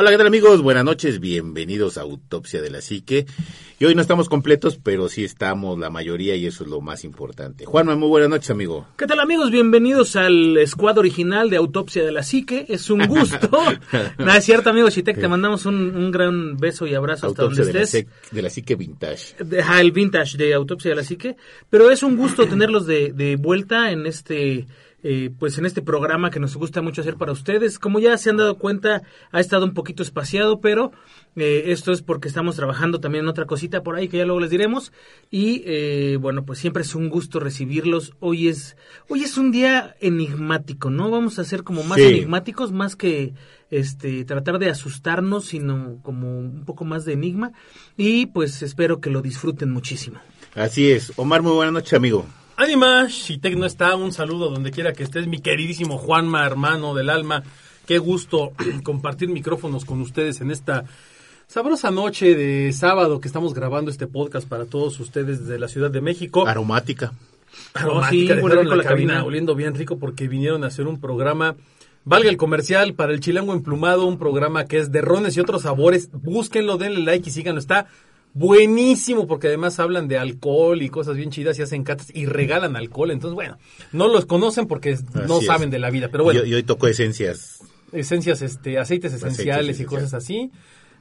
Hola, ¿qué tal amigos? Buenas noches, bienvenidos a Autopsia de la Psique. Y hoy no estamos completos, pero sí estamos la mayoría y eso es lo más importante. Juanma, muy buenas noches, amigo. ¿Qué tal amigos? Bienvenidos al squad original de Autopsia de la Psique. Es un gusto. Nada, es cierto, amigo Chitec, te mandamos un, un gran beso y abrazo hasta donde de estés. de la Psique Vintage. El vintage de Autopsia de la Psique. Pero es un gusto tenerlos de, de vuelta en este, eh, pues en este programa que nos gusta mucho hacer para ustedes. Como ya se han dado cuenta, ha estado un poquito espaciado, pero eh, esto es porque estamos trabajando también en otra cosita por ahí que ya luego les diremos. Y eh, bueno, pues siempre es un gusto recibirlos. Hoy es, hoy es un día enigmático, ¿no? Vamos a ser como más Sí. enigmáticos, más que este tratar de asustarnos, sino como un poco más de enigma. Y pues espero que lo disfruten muchísimo. Así es. Omar, muy buenas noches, amigo. Ánima, Shitek no está, un saludo donde quiera que estés, mi queridísimo Juanma, hermano del alma. Qué gusto compartir micrófonos con ustedes en esta sabrosa noche de sábado que estamos grabando este podcast para todos ustedes desde la Ciudad de México. Aromática. Aromática, Oh, sí, dejaron la la cabina cabina. oliendo bien rico porque vinieron a hacer un programa, valga el comercial, para el chilango emplumado, un programa que es de rones y otros sabores. Búsquenlo, denle like y síganlo. Está buenísimo porque además hablan de alcohol y cosas bien chidas y hacen catas y regalan alcohol. Entonces, bueno, no los conocen porque no Así es. saben de la vida. Pero bueno, Y, hoy tocó esencias. esencias, este, aceites esenciales y cosas así.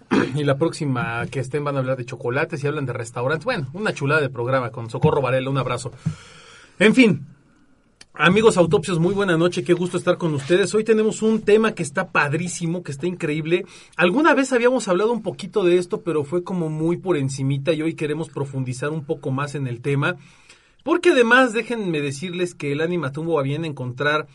Y la próxima que estén van a hablar de chocolates y hablan de restaurantes. Bueno, una chulada de programa con Socorro Varela, un abrazo. En fin, amigos autopsios, muy buena noche, qué gusto estar con ustedes. Hoy tenemos un tema que está padrísimo, que está increíble. Alguna vez habíamos hablado un poquito de esto, pero fue como muy por encimita y hoy queremos profundizar un poco más en el tema. Porque además, déjenme decirles que el Anima tuvo a bien encontrar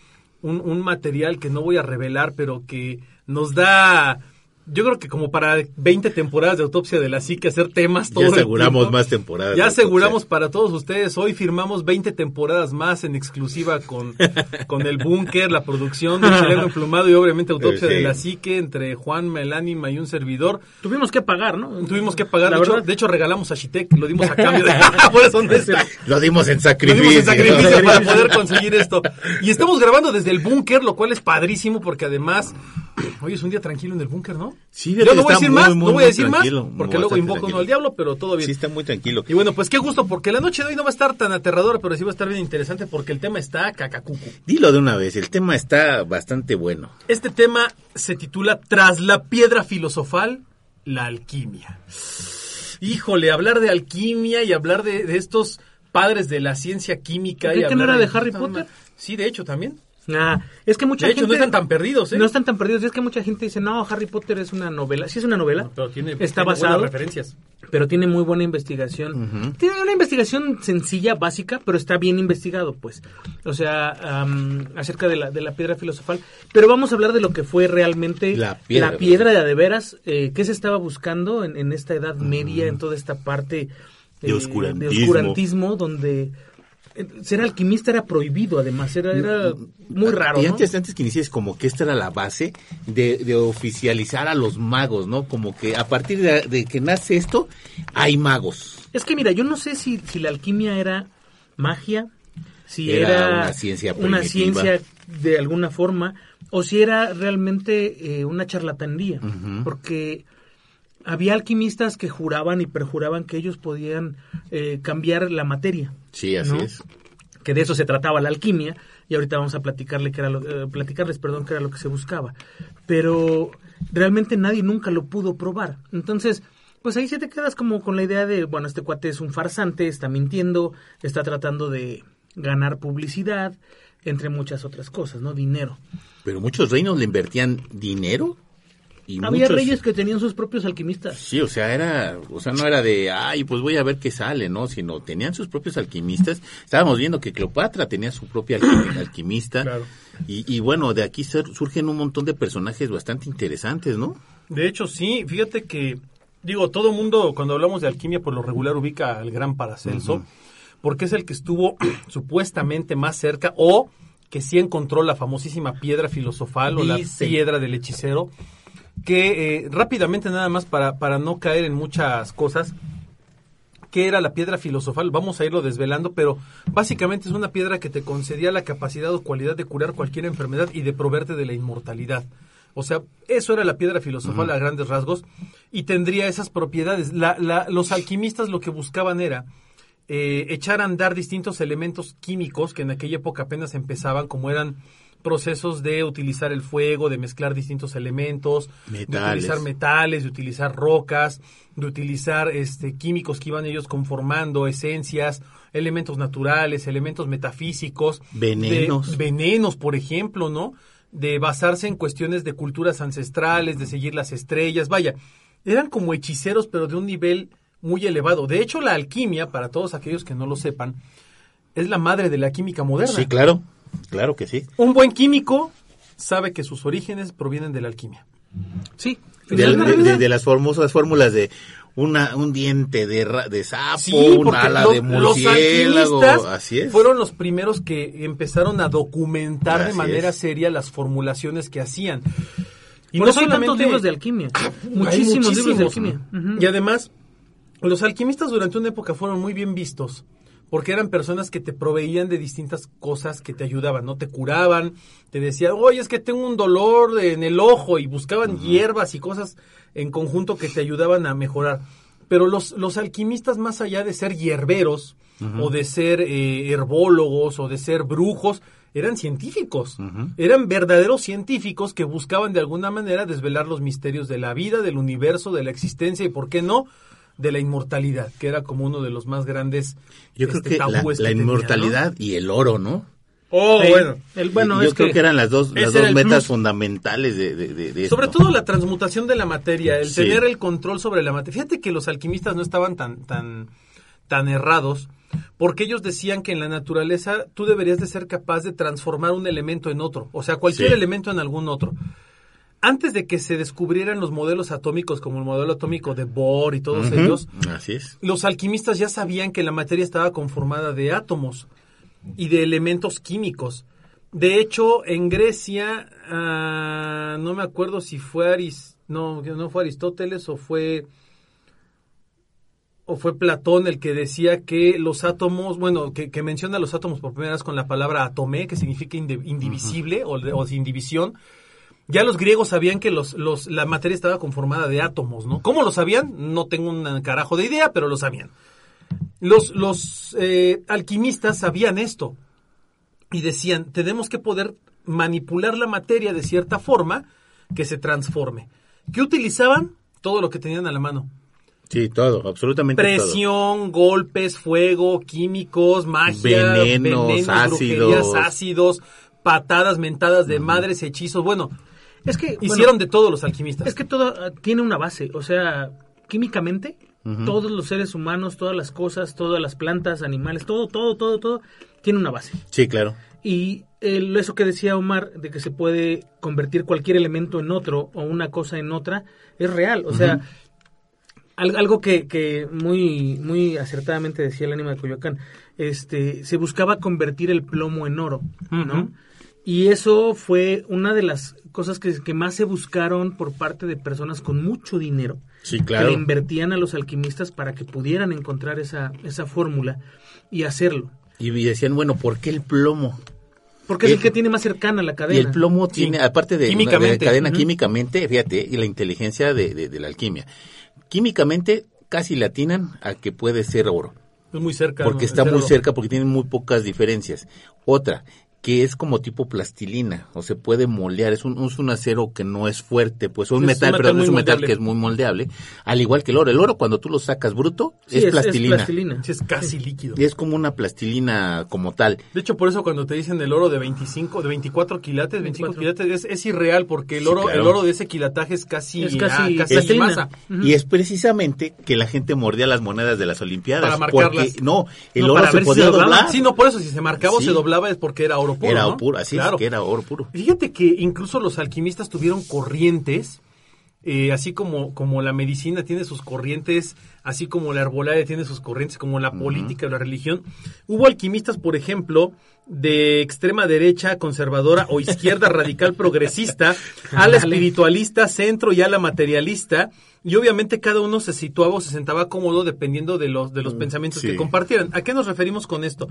un, un material que no voy a revelar, pero que nos da, yo creo que como para 20 temporadas de autopsia de la psique, hacer temas todo Ya el aseguramos tiempo. más temporadas. Ya aseguramos Autopsia. para todos ustedes, hoy firmamos 20 temporadas más en exclusiva con, con el búnker, la producción de Chileno Emplumado y obviamente autopsia Sí. de la psique entre Juan, el Anima y un servidor. Tuvimos que pagar, ¿no? Tuvimos que pagar, de hecho, de hecho regalamos a Shitek, lo dimos a cambio de... Por eso no está. Lo dimos en Lo sacrificio. dimos en sacrificio para poder conseguir esto. Y estamos grabando desde el búnker, lo cual es padrísimo porque además hoy es un día tranquilo en el búnker, ¿no? Sí, Yo no voy a decir más, muy, no voy a decir más, porque luego invoco uno al diablo, pero todo bien. Sí, está muy tranquilo. Y bueno, pues qué gusto, porque la noche de hoy no va a estar tan aterradora, pero sí va a estar bien interesante porque el tema está cacacucu. Dilo de una vez, el tema está bastante bueno. Este tema se titula Tras la piedra filosofal, la alquimia. Híjole, hablar de alquimia y hablar de, de estos padres de la ciencia química. ¿Creí y que no era de Harry Potter? Sí, de hecho también. Ah, es que mucha De hecho, gente... no están tan perdidos, ¿eh? No están tan perdidos. Es que mucha gente dice, no, Harry Potter es una novela. Sí es una novela. Pero tiene, está tiene basado, buenas referencias. pero tiene muy buena investigación. Tiene una investigación sencilla, básica, pero está bien investigado, pues. O sea, am, acerca de la, de la piedra filosofal. Pero vamos a hablar de lo que fue realmente La piedra, la piedra de a de veras. Eh, ¿Qué se estaba buscando en, en esta Edad Media, en toda esta parte De eh, oscurantismo. de oscurantismo, donde eh, ser alquimista era prohibido, además. Era, era muy raro, Y ¿no? antes, antes que inicies, como que esta era la base de, de oficializar a los magos, ¿no? Como que a partir de, de que nace esto, hay magos. Es que mira, yo no sé si, si la alquimia era magia, si Era era, una ciencia una ciencia de alguna forma, o si era realmente eh, una charlatanería, porque había alquimistas que juraban y perjuraban que ellos podían eh, cambiar la materia, Sí, así ¿no? es. que de eso se trataba la alquimia, y ahorita vamos a platicarle que era lo, eh, platicarles perdón, que era lo que se buscaba. Pero realmente nadie nunca lo pudo probar. Entonces, pues ahí se te quedas como con la idea de, bueno, este cuate es un farsante, está mintiendo, está tratando de ganar publicidad, entre muchas otras cosas, ¿no? Dinero. Pero muchos reinos le invertían dinero y Había muchos- reyes que tenían sus propios alquimistas. Sí, o sea, era, o sea, no era de, ay, pues voy a ver qué sale, ¿no? Sino tenían sus propios alquimistas. Estábamos viendo que Cleopatra tenía su propia alquim- alquimista. Claro. Y, y bueno, de aquí sur- surgen un montón de personajes bastante interesantes, ¿no? De hecho, sí, fíjate que, digo, todo mundo cuando hablamos de alquimia por lo regular ubica al gran Paracelso, porque es el que estuvo supuestamente más cerca o que sí encontró la famosísima piedra filosofal o la piedra del hechicero. Que eh, rápidamente nada más para, para no caer en muchas cosas, que era la piedra filosofal, vamos a irlo desvelando, pero básicamente es una piedra que te concedía la capacidad o cualidad de curar cualquier enfermedad y de proveerte de la inmortalidad. O sea, eso era la piedra filosofal a grandes rasgos y tendría esas propiedades. La, la, los alquimistas lo que buscaban era eh, echar a andar distintos elementos químicos que en aquella época apenas empezaban, como eran procesos de utilizar el fuego, de mezclar distintos elementos, de utilizar metales, de utilizar rocas, de utilizar este químicos que iban ellos conformando, esencias, elementos naturales, elementos metafísicos, Venenos. de- venenos, por ejemplo, ¿no? De basarse en cuestiones de culturas ancestrales, de seguir las estrellas, vaya, eran como hechiceros, pero de un nivel muy elevado. De hecho, la alquimia, para todos aquellos que no lo sepan, es la madre de la química moderna. Sí, claro, claro que sí. Un buen químico sabe que sus orígenes provienen de la alquimia. Sí, De, de- finalmente. de- de las famosas fórmulas de una, un diente de, ra- de sapo, Sí, un porque ala lo- de murciélago, así es. fueron los primeros que empezaron a documentar de manera es. seria las formulaciones que hacían. Y Por no eso hay tantos libros de alquimia. Hay muchísimos, libros de alquimia. Y además, los alquimistas durante una época fueron muy bien vistos. Porque eran personas que te proveían de distintas cosas que te ayudaban, ¿no? Te curaban, te decían, oye, es que tengo un dolor en el ojo, y buscaban hierbas y cosas en conjunto que te ayudaban a mejorar. Pero los, los alquimistas, más allá de ser hierberos, o de ser eh, herbólogos, o de ser brujos, eran científicos. Eran verdaderos científicos que buscaban de alguna manera desvelar los misterios de la vida, del universo, de la existencia y, ¿por qué no?, de la inmortalidad, que era como uno de los más grandes Yo creo este, que la, tabúes la que tenía, ¿no? inmortalidad y el oro, ¿no? Oh, Sí. bueno. El, bueno, yo es creo que, que, eran las dos, las dos metas plus. fundamentales de, de, de- de Sobre esto. todo la transmutación de la materia, el Sí. tener el control sobre la materia. Fíjate que los alquimistas no estaban tan, tan, tan errados, porque ellos decían que en la naturaleza tú deberías de ser capaz de transformar un elemento en otro, o sea, cualquier Sí. elemento en algún otro. Antes de que se descubrieran los modelos atómicos como el modelo atómico de Bohr y todos ellos, Así es. los alquimistas ya sabían que la materia estaba conformada de átomos y de elementos químicos. De hecho, en Grecia, ah, no me acuerdo si fue Aris, no, no fue Aristóteles o fue o fue Platón el que decía que los átomos, bueno, que, que menciona los átomos por primera vez con la palabra atomé, que significa indivisible o, de- o sin división. Ya los griegos sabían que los, los, la materia estaba conformada de átomos, ¿no? ¿Cómo lo sabían? No tengo un carajo de idea, pero lo sabían. Los, los eh, alquimistas sabían esto y decían, tenemos que poder manipular la materia de cierta forma que se transforme. ¿Qué utilizaban? Todo lo que tenían a la mano. Sí, todo, absolutamente todo. Presión, golpes, fuego, químicos, magia, Venenos, ácidos. ácidos, patadas, mentadas de madres, hechizos. Bueno, es que bueno, hicieron de todos los alquimistas. Es que todo tiene una base, o sea, químicamente, todos los seres humanos, todas las cosas, todas las plantas, animales, todo, todo, todo, todo, tiene una base. Sí, claro. Y el- eso que decía Omar, de que se puede convertir cualquier elemento en otro o una cosa en otra, es real. O sea, al- algo que, que muy, muy acertadamente decía el ánima de Coyoacán, este, se buscaba convertir el plomo en oro, ¿no? Y eso fue una de las cosas que, que más se buscaron por parte de personas con mucho dinero. Sí, Que claro. le invertían a los alquimistas para que pudieran encontrar esa, esa fórmula y hacerlo. Y decían, bueno, ¿por qué el plomo? Porque es el que tiene más cercana la cadena. Y el plomo tiene, aparte de, Químicamente. de cadena Ujú. químicamente, fíjate, y la inteligencia de, de- de la alquimia. Químicamente casi le atinan a que puede ser oro, Es muy cerca. porque ¿no? está muy cerca, porque tienen muy pocas diferencias. Otra, que es como tipo plastilina, o se puede moldear, es un, es un acero que no es fuerte, pues un Es un metal, muy es un metal moldeable. que es muy moldeable, al igual que el oro. El oro cuando tú lo sacas bruto Sí, es, plastilina. plastilina. Sí, es casi líquido. Y es como una plastilina como tal. De hecho, por eso cuando te dicen el oro de 25, de 24 quilates, 25 24. quilates, es, es irreal porque el Sí, oro, claro. el oro de ese quilataje es casi, Es casi ah, casi plastilina. masa. Y es precisamente que la gente mordía las monedas de las Olimpiadas. Para marcarlas. Porque, no, el No, oro se si podía doblar. Sí, no, por eso si se marcaba o se doblaba es porque era oro puro. era ¿no? puro, así Claro. es, que era oro puro. Fíjate que incluso los alquimistas tuvieron corrientes, eh, así como, como la medicina tiene sus corrientes, así como la herbolaria tiene sus corrientes, como la política, la religión. Hubo alquimistas, por ejemplo, de extrema derecha, conservadora o izquierda radical progresista, a la espiritualista, centro y a la materialista. Y obviamente cada uno se situaba o se sentaba cómodo dependiendo de los, de los pensamientos sí. que compartieran. ¿A qué nos referimos con esto?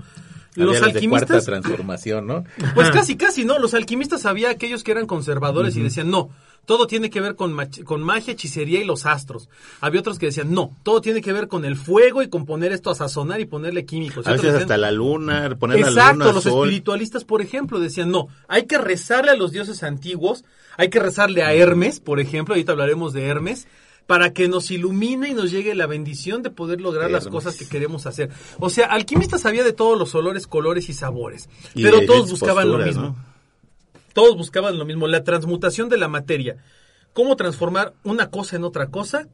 Los las de cuarta alquimistas, transformación, ¿no? pues casi, casi, ¿no? Los alquimistas había aquellos que eran conservadores y decían, no, todo tiene que ver con, con magia, hechicería y los astros. Había otros que decían, no, todo tiene que ver con el fuego y con poner esto a sazonar y ponerle químicos. Y A veces decían, hasta la luna, poner la Exacto, luna, los sol. espiritualistas, por ejemplo, decían, no, hay que rezarle a los dioses antiguos, hay que rezarle a Hermes, por ejemplo, ahorita hablaremos de Hermes, para que nos ilumine y nos llegue la bendición de poder lograr las cosas que queremos hacer. O sea, alquimista sabía de todos los olores, colores y sabores, Y pero todos buscaban lo mismo. ¿no? Todos buscaban lo mismo, la transmutación de la materia. Cómo transformar una cosa en otra cosa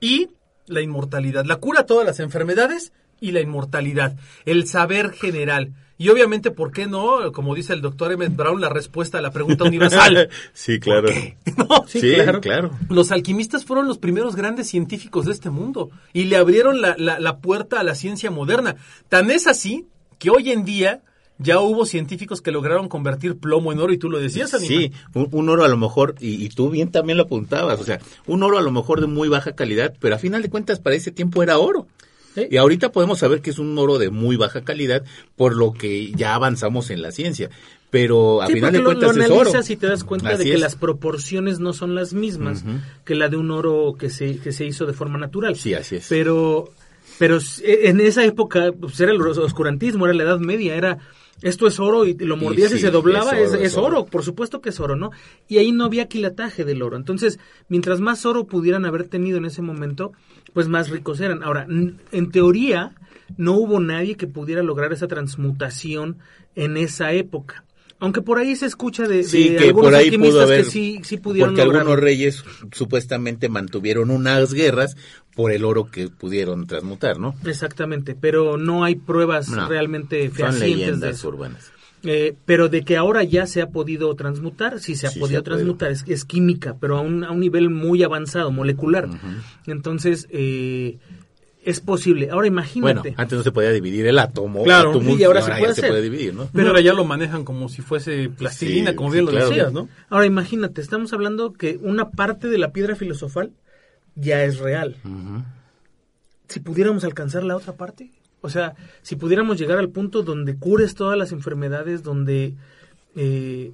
y la inmortalidad. La cura a todas las enfermedades y la inmortalidad. El saber general. Y obviamente, ¿por qué no? Como dice el doctor Emmett Brown, la respuesta a la pregunta universal. sí, claro. ¿No? Sí, claro. Los alquimistas fueron los primeros grandes científicos de este mundo y le abrieron la, la- la puerta a la ciencia moderna. Tan es así que hoy en día ya hubo científicos que lograron convertir plomo en oro y tú lo decías, Anima. Sí, un, un oro a lo mejor, y, y tú bien también lo apuntabas, o sea, un oro a lo mejor de muy baja calidad, pero a final de cuentas para ese tiempo era oro. Sí. Y ahorita podemos saber que es un oro de muy baja calidad, por lo que ya avanzamos en la ciencia. Pero a Sí, final de lo, cuentas lo es oro. y te das cuenta Así de que es. las proporciones no son las mismas que la de un oro que se, que se hizo de forma natural. Sí, así es. Pero, pero s- en esa época pues, era el oscurantismo, era la Edad Media, era esto es oro y lo mordías y, sí, se doblaba, es oro, es es oro. oro, por supuesto que es oro, ¿no? Y ahí no había quilataje del oro. Entonces, mientras más oro pudieran haber tenido en ese momento, pues más ricos eran. Ahora, en teoría, no hubo nadie que pudiera lograr esa transmutación en esa época. Aunque por ahí se escucha de, Sí, de que algunos por ahí alquimistas pudo haber, que sí, sí pudieron porque lograrlo. algunos reyes supuestamente mantuvieron unas guerras por el oro que pudieron transmutar, ¿no? Exactamente, pero no hay pruebas No, realmente Son fehacientes de leyendas eso. urbanas. Eh, pero de que ahora ya se ha podido transmutar, sí se ha Sí, podido se ha podido. transmutar, es, es química, pero a un, a un nivel muy avanzado, molecular. Entonces, eh, es posible. Ahora Bueno, imagínate. antes no se podía dividir el átomo. Claro, átomo, y ahora se ya puede se hacer. puede dividir, ¿no? Pero ahora ya lo manejan como si fuese plastilina, Sí, como bien sí, lo claro. decías, ¿no? Ahora imagínate, estamos hablando que una parte de la piedra filosofal ya es real. Si pudiéramos alcanzar la otra parte, o sea, si pudiéramos llegar al punto donde cures todas las enfermedades, donde eh,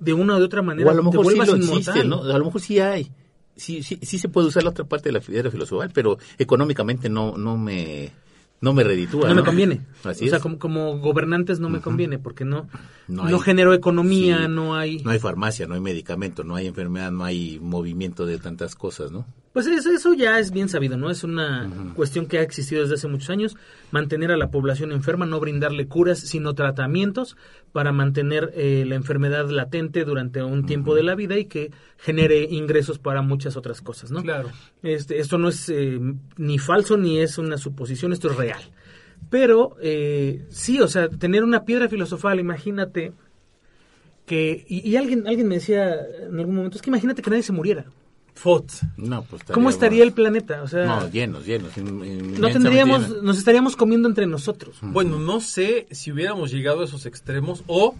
de una o de otra manera O a lo mejor te sí vuelvas lo inmortal. existe, ¿no? A lo mejor sí hay. Sí, sí, sí se puede usar la otra parte de la piedra filosofal, pero económicamente no, no me, no me reditúa. no me conviene. Así o sea, como, como gobernantes no me conviene porque no, No no, hay- genero economía, Sí. no hay... No hay farmacia, no hay medicamento, no hay enfermedad, no hay movimiento de tantas cosas, ¿no? Pues eso, eso ya es bien sabido, ¿no? Es una cuestión que ha existido desde hace muchos años, mantener a la población enferma, no brindarle curas, sino tratamientos para mantener eh, la enfermedad latente durante un tiempo de la vida y que genere ingresos para muchas otras cosas, ¿no? Claro. Este, esto no es eh, ni falso ni es una suposición, esto es real. Pero eh, sí, o sea, tener una piedra filosofal, imagínate que... Y, y alguien, alguien me decía en algún momento, es que imagínate que nadie se muriera. FOT. No, pues ¿Cómo estaría el planeta? O sea, No, llenos, llenos. no tendríamos, llenos. nos estaríamos comiendo entre nosotros. Bueno, no sé si hubiéramos llegado a esos extremos o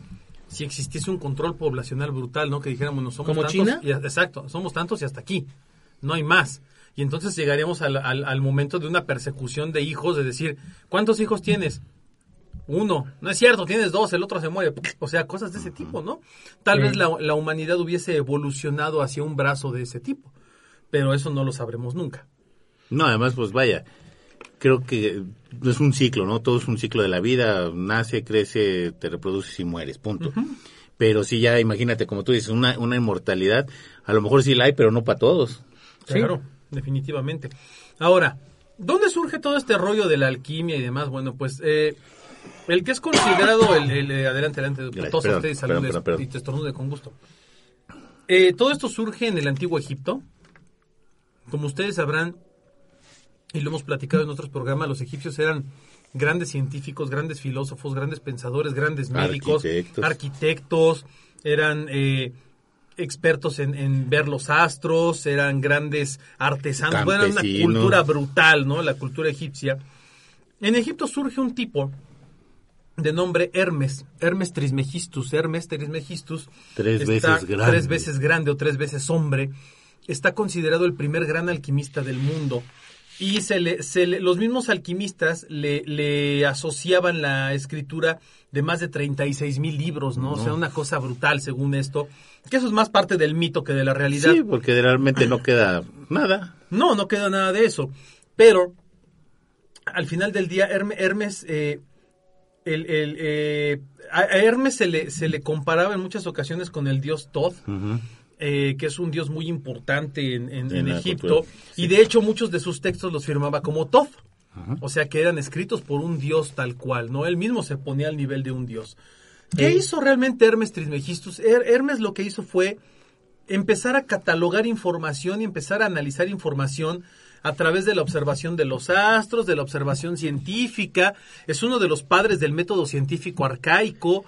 si existiese un control poblacional brutal, ¿no? Que dijéramos, no somos ¿Como tantos. China? y- exacto, somos tantos y hasta aquí. No hay más. Y entonces llegaríamos al, al- al momento de una persecución de hijos, de decir, ¿cuántos hijos tienes? Uno. No es cierto, tienes dos, el otro se muere. O sea, cosas de ese tipo, ¿no? Tal Sí. vez la, la humanidad hubiese evolucionado hacia un brazo de ese tipo. Pero eso no lo sabremos nunca. No, además, pues vaya, creo que es un ciclo, ¿no? Todo es un ciclo de la vida, nace, crece, te reproduces y mueres, punto. Pero sí, ya imagínate, como tú dices, una, una inmortalidad, a lo mejor sí la hay, pero no para todos. Claro, definitivamente. Ahora, ¿dónde surge todo este rollo de la alquimia y demás? Bueno, pues eh, el que es considerado el, el, eh, adelante, adelante, todos ustedes perdón, saludes perdón, perdón. y te estornude con gusto. Eh, todo esto surge en el antiguo Egipto. Como ustedes sabrán, y lo hemos platicado en otros programas, los egipcios eran grandes científicos, grandes filósofos, grandes pensadores, grandes médicos, Arquitectos. arquitectos, eran eh, expertos en, en ver los astros, eran grandes artesanos, bueno, era una cultura brutal, ¿no? La cultura egipcia. En Egipto surge un tipo de nombre Hermes, Hermes Trismegistus, Hermes Trismegistus. Tres está veces grande. Tres veces grande o tres veces hombre. Está considerado el primer gran alquimista del mundo. Y se le, se le- los mismos alquimistas le, le asociaban la escritura de más de 36 mil libros, ¿no? O sea, una cosa brutal según esto. Que eso es más parte del mito que de la realidad. Sí, porque realmente no queda nada. No, no queda nada de eso. Pero al final del día, Herme- Hermes, eh, el, el, eh, a Hermes se le, se le comparaba en muchas ocasiones con el dios. Ujú. eh, que es un dios muy importante en, Egipto, y de hecho muchos de sus textos los firmaba como Thoth, o sea que eran escritos por un dios tal cual, ¿no? Él mismo se ponía al nivel de un dios. ¿Qué hizo realmente Hermes Trismegistus? Her- Hermes lo que hizo fue empezar a catalogar información y empezar a analizar información a través de la observación de los astros, de la observación científica. Es uno de los padres del método científico arcaico.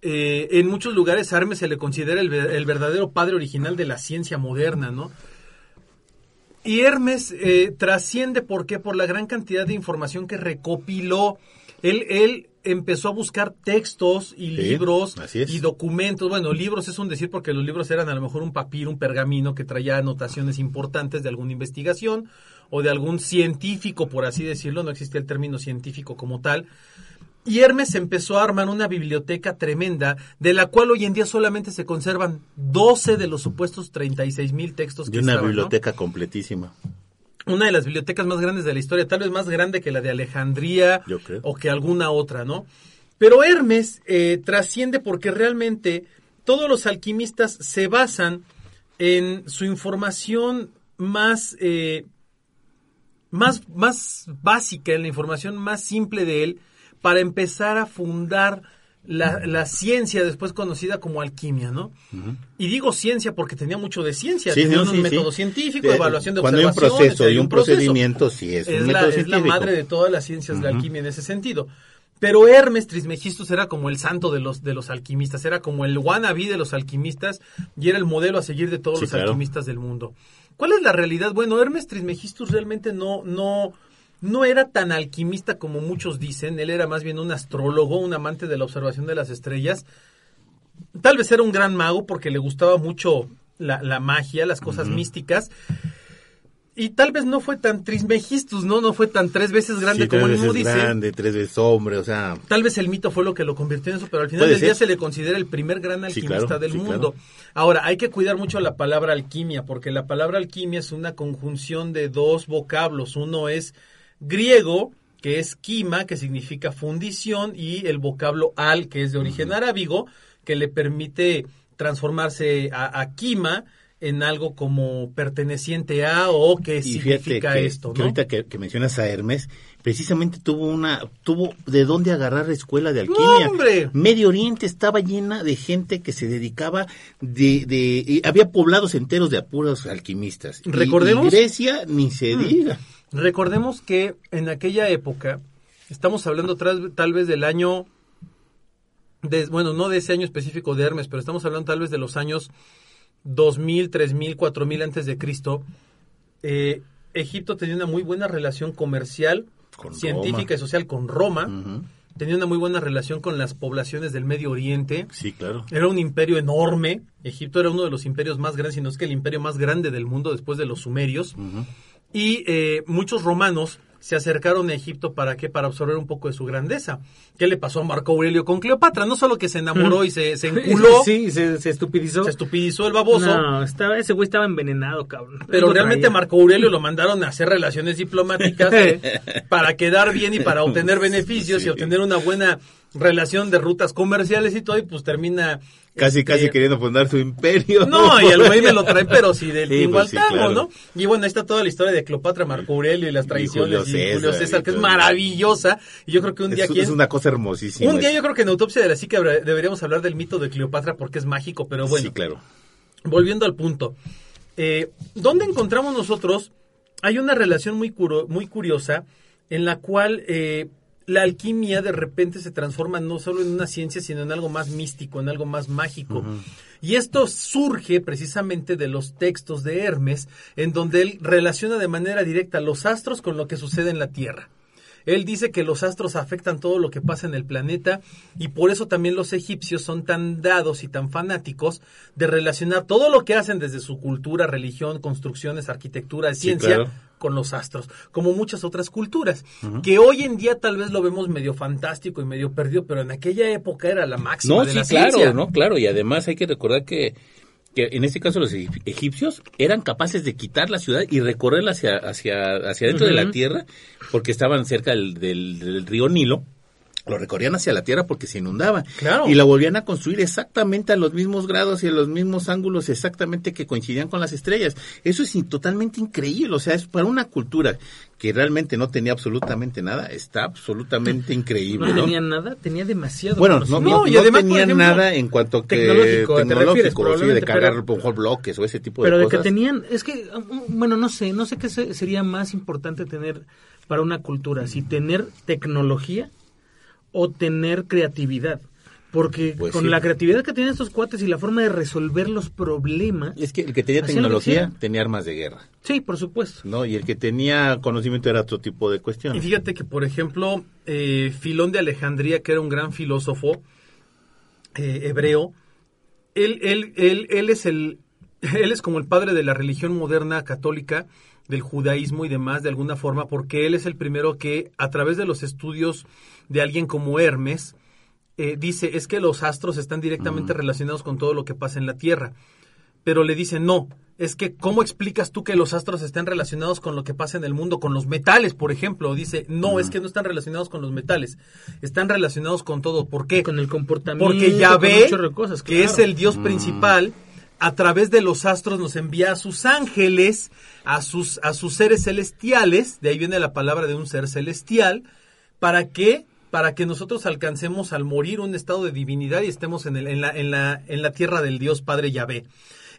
Eh, en muchos lugares a Hermes se le considera el, ver- el verdadero padre original de la ciencia moderna, ¿no? Y Hermes eh, trasciende, ¿por qué? Por la gran cantidad de información que recopiló. Él, él empezó a buscar textos y Sí, libros y documentos. Bueno, libros es un decir porque los libros eran a lo mejor un papiro, un pergamino que traía anotaciones importantes de alguna investigación o de algún científico, por así decirlo. No existía el término científico como tal. Y Hermes empezó a armar una biblioteca tremenda, de la cual hoy en día solamente se conservan 12 de los supuestos 36 mil textos que Y una estaban, ¿no? biblioteca completísima. una de las bibliotecas más grandes de la historia, tal vez más grande que la de Alejandría Yo creo. o que alguna otra, ¿no? Pero Hermes eh, trasciende porque realmente todos los alquimistas se basan en su información más, eh, más, más básica, en la información más simple de él, para empezar a fundar la, la ciencia después conocida como alquimia, ¿no? Y digo ciencia porque tenía mucho de ciencia, Sí, tenía no, un sí, sí. método científico, evaluación de cuando hay un proceso y un procedimiento, sí, es un la, método es la científico. madre de todas las ciencias de la alquimia en ese sentido. Pero Hermes Trismegistus era como el santo de los, de los alquimistas, era como el wannabe de los alquimistas y era el modelo a seguir de todos los claro. alquimistas del mundo. ¿Cuál es la realidad? Bueno, Hermes Trismegistus realmente no, no, no era tan alquimista como muchos dicen, él era más bien un astrólogo, un amante de la observación de las estrellas. Tal vez era un gran mago porque le gustaba mucho la, la magia, las cosas místicas. Y tal vez no fue tan Trismegistus, ¿no? No fue tan tres veces grande Sí, como él mismo veces dice. grande, tres veces hombre, o sea, Tal vez el mito fue lo que lo convirtió en eso, pero al final del día se le considera el primer gran Sí, alquimista claro, del sí, mundo. claro. Ahora, hay que cuidar mucho la palabra alquimia, porque la palabra alquimia es una conjunción de dos vocablos. Uno es griego, que es quima, que significa fundición, y el vocablo al, que es de origen arábigo, que le permite transformarse a, a quima en algo como perteneciente a o que y significa que, esto, que ¿no? ahorita que, que mencionas a Hermes, precisamente tuvo una, tuvo de dónde agarrar escuela de alquimia. ¡Hombre! Medio Oriente estaba llena de gente que se dedicaba de, de y había poblados enteros de apuros alquimistas. Recordemos- y Grecia ni se diga. Recordemos que en aquella época, estamos hablando tras- tal vez del año, de- bueno, no de ese año específico de Hermes, pero estamos hablando tal vez de los años 2000, 3000, 4000 antes de Cristo. Eh, Egipto tenía una muy buena relación comercial, Con científica Roma. y social con Roma. Tenía una muy buena relación con las poblaciones del Medio Oriente. Sí, claro. Era un imperio enorme. Egipto era uno de los imperios más grandes, si no es que el imperio más grande del mundo después de los sumerios. Y eh, muchos romanos se acercaron a Egipto para qué? Para absorber un poco de su grandeza. ¿Qué le pasó a Marco Aurelio con Cleopatra? No solo que se enamoró y se, se enculó, Sí, se, se estupidizó. se estupidizó el baboso, No, estaba, ese güey estaba envenenado, cabrón. pero realmente. Marco Aurelio lo mandaron a hacer relaciones diplomáticas para quedar bien y para obtener beneficios Sí. y obtener una buena relación de rutas comerciales y todo, y pues termina... Casi, este, casi queriendo fundar su imperio. No, y el güey me lo trae, pero sí, del Sí, pues al sí, claro. ¿no? Y bueno, ahí está toda la historia de Cleopatra, Marco Aurelio y las Y traiciones Julio y Julio César y que es maravillosa. Y yo creo que un día es, aquí... es una cosa hermosísima. Un día yo creo que en Autopsia de la Psique deberíamos hablar del mito de Cleopatra porque es mágico, pero bueno, Sí, claro. volviendo al punto. Eh, ¿Dónde encontramos nosotros? Hay una relación muy, curo- muy curiosa en la cual eh, la alquimia de repente se transforma no solo en una ciencia, sino en algo más místico, en algo más mágico. Y esto surge precisamente de los textos de Hermes, en donde él relaciona de manera directa los astros con lo que sucede en la Tierra. Él dice que los astros afectan todo lo que pasa en el planeta y por eso también los egipcios son tan dados y tan fanáticos de relacionar todo lo que hacen desde su cultura, religión, construcciones, arquitectura, Sí, ciencia claro. con los astros, como muchas otras culturas, que hoy en día tal vez lo vemos medio fantástico y medio perdido, pero en aquella época era la máxima No, de sí, la claro, ciencia. no, claro, y además hay que recordar que, que en este caso los egip- egipcios eran capaces de quitar la ciudad y recorrerla hacia, hacia, hacia dentro de la tierra, porque estaban cerca del, del- del río Nilo, lo recorrían hacia la tierra porque se inundaba. Claro. Y la volvían a construir exactamente a los mismos grados y a los mismos ángulos exactamente que coincidían con las estrellas. Eso es totalmente increíble. O sea, es para una cultura que realmente no tenía absolutamente nada, está absolutamente increíble. No ¿no? tenía nada, tenía demasiado Bueno, no, no, y además, ejemplo, nada en cuanto que tecnológico, refieres, tecnológico, sí, de cargar pero- a bloques o ese tipo Pero de de que cosas. tenían, es que, um, bueno, no sé, no sé qué se- sería más importante tener para una cultura, si tener tecnología o tener creatividad. Porque Pues con sí. la creatividad que tienen estos cuates y la forma de resolver los problemas, Es que el que tenía que tecnología tenía armas de guerra, sí, por supuesto. ¿no? Y el que tenía conocimiento era otro tipo de Y cuestiones. fíjate que, por ejemplo, eh, Filón de Alejandría, que era un gran filósofo eh, hebreo, él, él, él, él es el, él es como el padre de la religión moderna católica, del judaísmo y demás, de alguna forma, porque él es el primero que, a través de los estudios de alguien como Hermes, eh, dice, es que los astros están directamente relacionados con todo lo que pasa en la Tierra. Pero le dice, no, es que ¿cómo explicas tú que los astros estén relacionados con lo que pasa en el mundo, con los metales, por ejemplo? Dice, no, es que no están relacionados con los metales, están relacionados con todo. ¿Por qué? Con el comportamiento. Porque chorro de cosas, que es el Dios principal, a través de los astros nos envía a sus ángeles, a sus, a sus seres celestiales, de ahí viene la palabra de un ser celestial, ¿para qué? Para que nosotros alcancemos al morir un estado de divinidad y estemos en, el- en, la, en, la, en la tierra del Dios Padre Yahvé.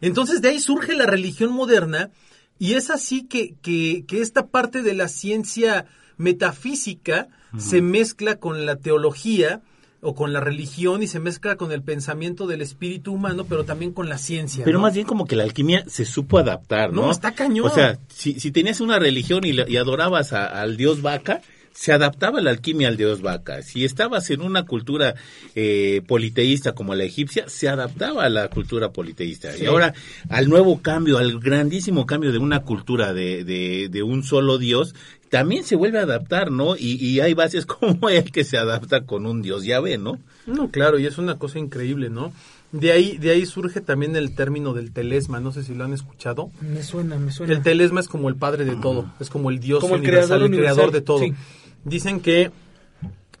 Entonces de ahí surge la religión moderna y es así que, que, que esta parte de la ciencia metafísica se mezcla con la teología o con la religión y se mezcla con el pensamiento del espíritu humano, pero también con la ciencia. Pero ¿no? más bien como que la alquimia se supo adaptar, ¿no? No, está cañón. O sea, si, si tenías una religión y, y adorabas a- al dios vaca, se adaptaba la alquimia al dios vaca. Si estabas en una cultura eh, politeísta como la egipcia, se adaptaba a la cultura politeísta. Y ahora, al nuevo cambio, al grandísimo cambio de una cultura de, de, de un solo dios, también se vuelve a adaptar, ¿no? Y, y hay bases como el que se adapta con un dios llave, ¿no? No, claro, y es una cosa increíble, ¿no? De ahí, de ahí surge también el término del telesma, no sé si lo han escuchado. Me suena, me suena. El telesma es como el padre de todo, es como el Dios Como el universal, creador el creador universal, de todo. sí. Dicen que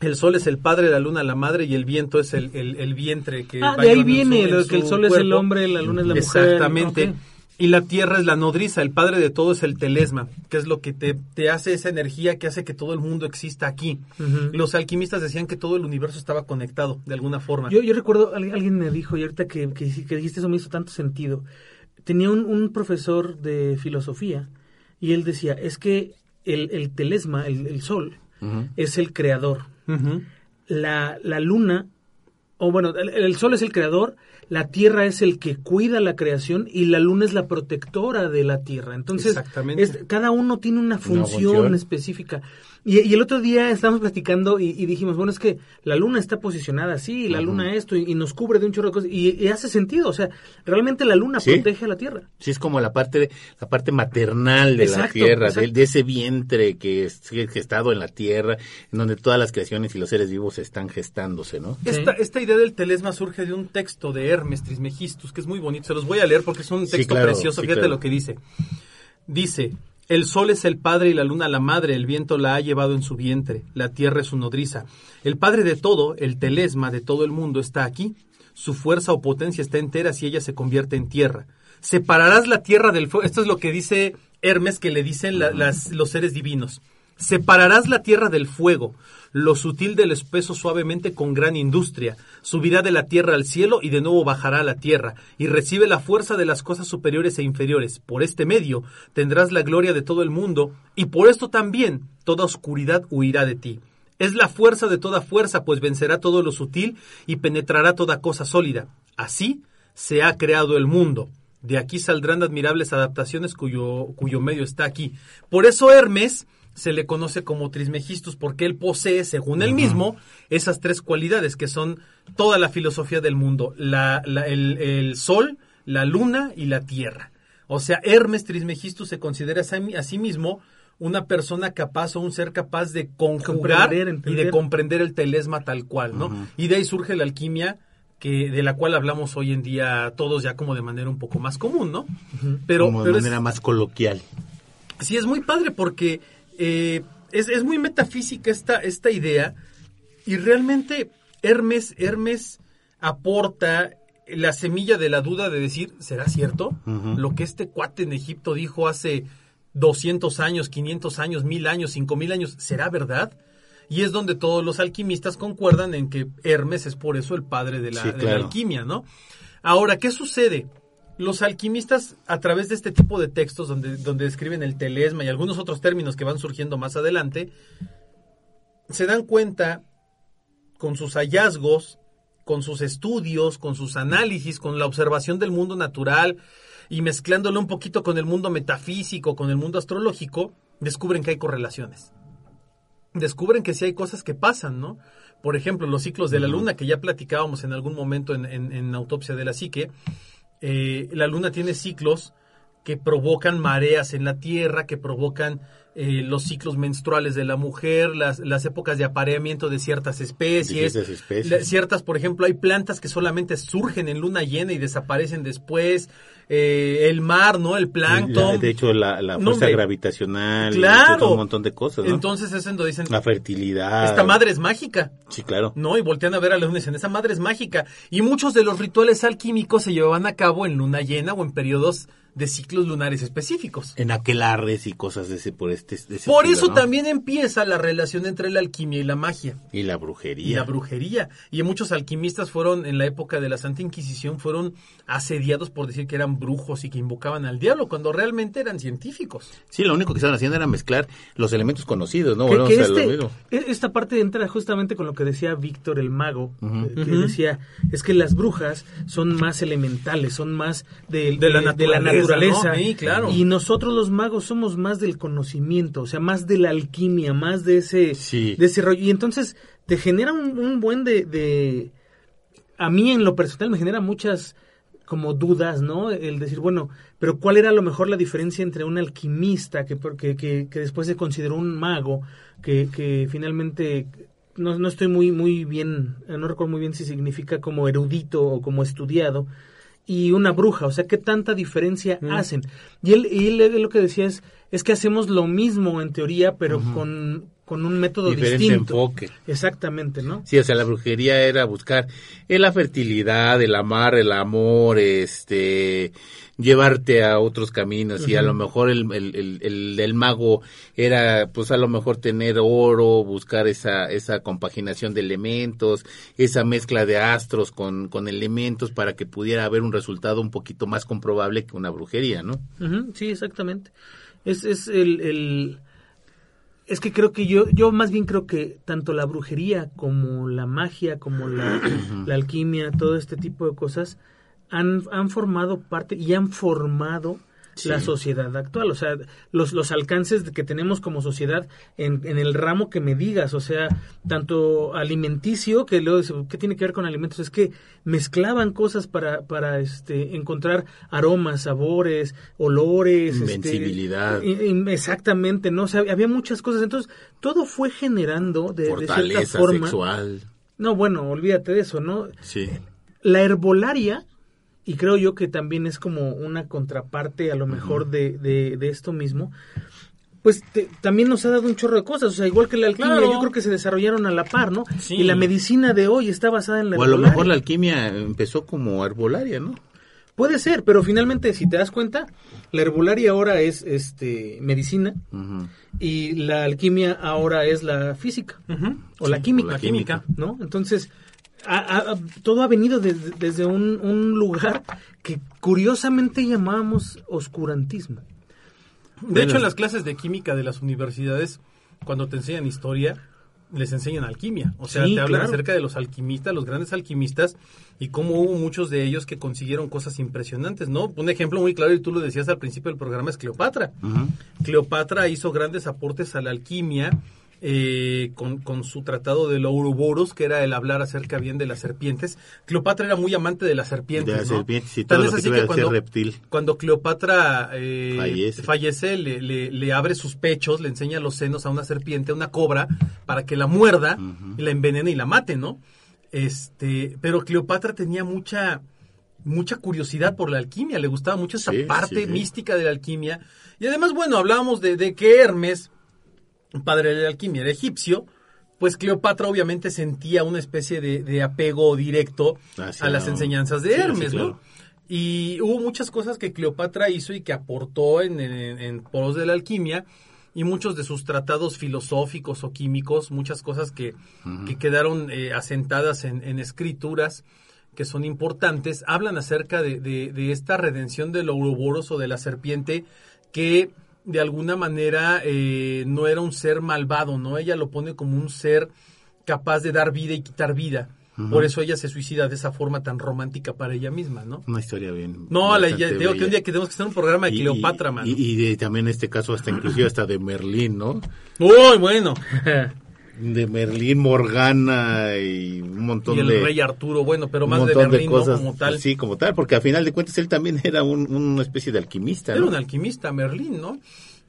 el sol es el padre, la luna la madre y el viento es el, el, el vientre que ah, de ahí viene que el sol es el hombre, la luna es la mujer. Exactamente. Y la tierra es la nodriza, el padre de todo es el telesma, que es lo que te, te hace esa energía que hace que todo el mundo exista aquí. Los alquimistas decían que todo el universo estaba conectado de alguna forma. Yo, yo recuerdo, al- alguien me dijo, y ahorita que, que, que dijiste eso me hizo tanto sentido. Tenía un, un profesor de filosofía y él decía, es que el, el telesma, el, el sol, es el creador. La, la luna, o bueno, el, el sol es el creador, la tierra es el que cuida la creación y la luna es la protectora de la tierra. Entonces, es- cada uno tiene una función, función. específica. Y, y el otro día estábamos platicando y, y dijimos, bueno, es que la luna está posicionada así, la luna esto, y, y nos cubre de un chorro de cosas. Y, y hace sentido, o sea, realmente la luna Sí. protege a la tierra. Sí, es como la parte, la parte maternal de la tierra, de, de ese vientre que, es- que ha estado en la tierra, en donde todas las creaciones y los seres vivos están gestándose, ¿no? Sí. Esta, esta idea del telesma surge de un texto de Hermes Trismegistus, que es muy bonito. Se los voy a leer porque es un Sí, texto claro, precioso. sí, Fíjate claro. lo que dice. Dice, el sol es el padre y la luna la madre, el viento la ha llevado en su vientre, la tierra es su nodriza. El padre de todo, el telesma de todo el mundo está aquí. Su fuerza o potencia está entera si ella se convierte en tierra. Separarás la tierra del fuego. Esto es lo que dice Hermes, que le dicen la- las- los seres divinos. Separarás la tierra del fuego, lo sutil del espeso suavemente con gran industria. Subirá de la tierra al cielo y de nuevo bajará a la tierra, y recibe la fuerza de las cosas superiores e inferiores. Por este medio tendrás la gloria de todo el mundo, y por esto también toda oscuridad huirá de ti. Es la fuerza de toda fuerza, pues vencerá todo lo sutil y penetrará toda cosa sólida. Así se ha creado el mundo. De aquí saldrán admirables adaptaciones cuyo, cuyo medio está aquí. Por eso Hermes se le conoce como Trismegistus porque él posee, según él mismo, esas tres cualidades que son toda la filosofía del mundo, la, la- el, el sol, la luna y la tierra. O sea, Hermes Trismegistus se considera a sí- mismo una persona capaz o un ser capaz de conjugar y de comprender el telesma tal cual, ¿no? Y de ahí surge la alquimia que de la cual hablamos hoy en día todos ya como de manera un poco más común, ¿no? Pero, como de pero es- manera más coloquial. Sí, es muy padre porque eh, es, es muy metafísica esta, esta idea y realmente Hermes, Hermes aporta la semilla de la duda de decir, ¿será cierto? Lo que este cuate en Egipto dijo hace 200 años, 500 años, 1000 años, 5000 años, ¿será verdad? Y es donde todos los alquimistas concuerdan en que Hermes es por eso el padre de la, Sí, de la alquimia, ¿no? Ahora, ¿qué sucede? Los alquimistas, a través de este tipo de textos donde, donde describen el telesma y algunos otros términos que van surgiendo más adelante, se dan cuenta con sus hallazgos, con sus estudios, con sus análisis, con la observación del mundo natural y mezclándolo un poquito con el mundo metafísico, con el mundo astrológico, descubren que hay correlaciones. Descubren que sí hay cosas que pasan, ¿no? Por ejemplo, los ciclos de la luna, que ya platicábamos en algún momento en, en- en Autopsia de la Psique, eh, la luna tiene ciclos que provocan mareas en la tierra, que provocan eh, los ciclos menstruales de la mujer, las, las épocas de apareamiento de ciertas especies. De ciertas especies. Ciertas, por ejemplo, hay plantas que solamente surgen en luna llena y desaparecen después. Eh, el mar, ¿no? El plancton. La- de hecho, la, fuerza gravitacional, Claro. un montón de cosas, ¿no? Entonces es donde dicen, la fertilidad. esta madre es mágica. Sí, claro. No, y voltean a ver a la luna y dicen, esa madre es mágica. Y muchos de los rituales alquímicos se llevaban a cabo en luna llena o en periodos de ciclos lunares específicos. En aquelarres y cosas de ese, por este, de ese Por estilo, eso ¿no? también empieza la relación entre la alquimia y la magia. Y la Y brujería. la brujería. Y muchos alquimistas fueron, en la época de la Santa Inquisición, fueron asediados por decir que eran brujos y que invocaban al diablo, cuando realmente eran científicos. Sí, lo único que estaban haciendo era mezclar los elementos conocidos, ¿no? Que- Volvemos que este- mismo. e- esta parte entra justamente con lo que decía Víctor el mago, eh, que decía, es que las brujas son más elementales, son más de, De la de la naturaleza, naturaleza. ¿no? Sí, claro. Y nosotros los magos somos más del conocimiento, o sea, más de la alquimia, más de ese, Sí. de ese rollo. Y entonces te genera un, un buen de, de... A mí en lo personal me genera muchas como dudas, ¿no? El decir, bueno, pero ¿cuál era a lo mejor la diferencia entre un alquimista que, porque- que, que después se consideró un mago, que, que finalmente no, no estoy muy, muy bien, no recuerdo muy bien si significa como erudito o como estudiado, y una bruja, o sea, ¿qué tanta diferencia hacen? Y él, y él lo que decía es, es que hacemos lo mismo en teoría, pero con, con un método Diferente distinto. enfoque. Exactamente, ¿no? Sí, o sea, la brujería era buscar eh, la fertilidad, el amar, el amor, este, llevarte a otros caminos y a lo mejor el, el, el, el mago era, pues a lo mejor tener oro, buscar esa, esa compaginación de elementos, esa mezcla de astros con, con elementos para que pudiera haber un resultado un poquito más comprobable que una brujería, ¿no? Sí, exactamente. Es, es el, el- es que creo que yo, yo más bien creo que tanto la brujería como la magia, como la, la alquimia, todo este tipo de cosas, han, han formado parte y han formado Sí. la sociedad actual. O sea, los, los alcances que tenemos como sociedad en, en el ramo que me digas, o sea, tanto alimenticio, que luego dice, ¿qué tiene que ver con alimentos? Es que mezclaban cosas para, para este, encontrar aromas, sabores, olores. este, Invencibilidad. exactamente, ¿no? O sea, había muchas cosas. Entonces, todo fue generando de, de cierta forma. sexual. No, bueno, olvídate de eso, ¿no? Sí. La herbolaria, y creo yo que también es como una contraparte a lo mejor de, de, de esto mismo, pues te- también nos ha dado un chorro de cosas. O sea, igual que la alquimia, Claro. yo creo que se desarrollaron a la par, ¿no? Sí. Y la medicina de hoy está basada en la O a lo mejor la alquimia empezó como herbolaria, ¿no? Puede ser, pero finalmente, si te das cuenta, la herbolaria ahora es este medicina y la alquimia ahora es la física o la química. o la química. ¿no? Entonces, ha- ha- todo ha venido desde, desde un, un lugar que curiosamente llamábamos oscurantismo. De hecho, en las clases de química de las universidades, cuando te enseñan historia, les enseñan alquimia. O sea, Sí, te hablan claro. acerca de los alquimistas, los grandes alquimistas, y cómo hubo muchos de ellos que consiguieron cosas impresionantes, ¿no? Un ejemplo muy claro, y tú lo decías al principio del programa, es Cleopatra. Cleopatra hizo grandes aportes a la alquimia eh, con, con su tratado del Ouroboros, que era el hablar acerca bien de las serpientes. Cleopatra era muy amante de las serpientes, De las ¿no? serpientes y Tan todo es lo que así que cuando, reptil. cuando Cleopatra eh, Fallece. fallece, le, le- le abre sus pechos, le enseña los senos a una serpiente, a una cobra, para que la muerda y la envenene y la mate, ¿no? Este, pero Cleopatra tenía mucha mucha curiosidad por la alquimia, le gustaba mucho esa Sí, parte sí, sí. mística de la alquimia. Y además, bueno, hablábamos de, de que Hermes, padre de la alquimia, era egipcio, pues Cleopatra obviamente sentía una especie de, de apego directo Hacia- a las enseñanzas de sí, Hermes, claro. ¿no? Y hubo muchas cosas que Cleopatra hizo y que aportó en, en, en pos de la alquimia y muchos de sus tratados filosóficos o químicos, muchas cosas que, que quedaron eh, asentadas en, en escrituras que son importantes, hablan acerca de, de- de esta redención del Ouroboros o de la serpiente que de alguna manera eh, no era un ser malvado, ¿no? Ella lo pone como un ser capaz de dar vida y quitar vida. Por eso ella se suicida de esa forma tan romántica para ella misma, ¿no? Una historia bien. No, la, ya, digo que un día que tenemos que hacer un programa de Y- Cleopatra, y, mano. Y, y de- también en este caso hasta inclusive hasta de Merlín, ¿no? Uy, bueno. De Merlín, Morgana y un montón Y el de rey Arturo, bueno, pero un más de montón Berlín, ¿no? cosas, como tal. Sí, como tal, porque a final de cuentas él también era un- una especie de alquimista, Era ¿no? un alquimista, Merlín, ¿no?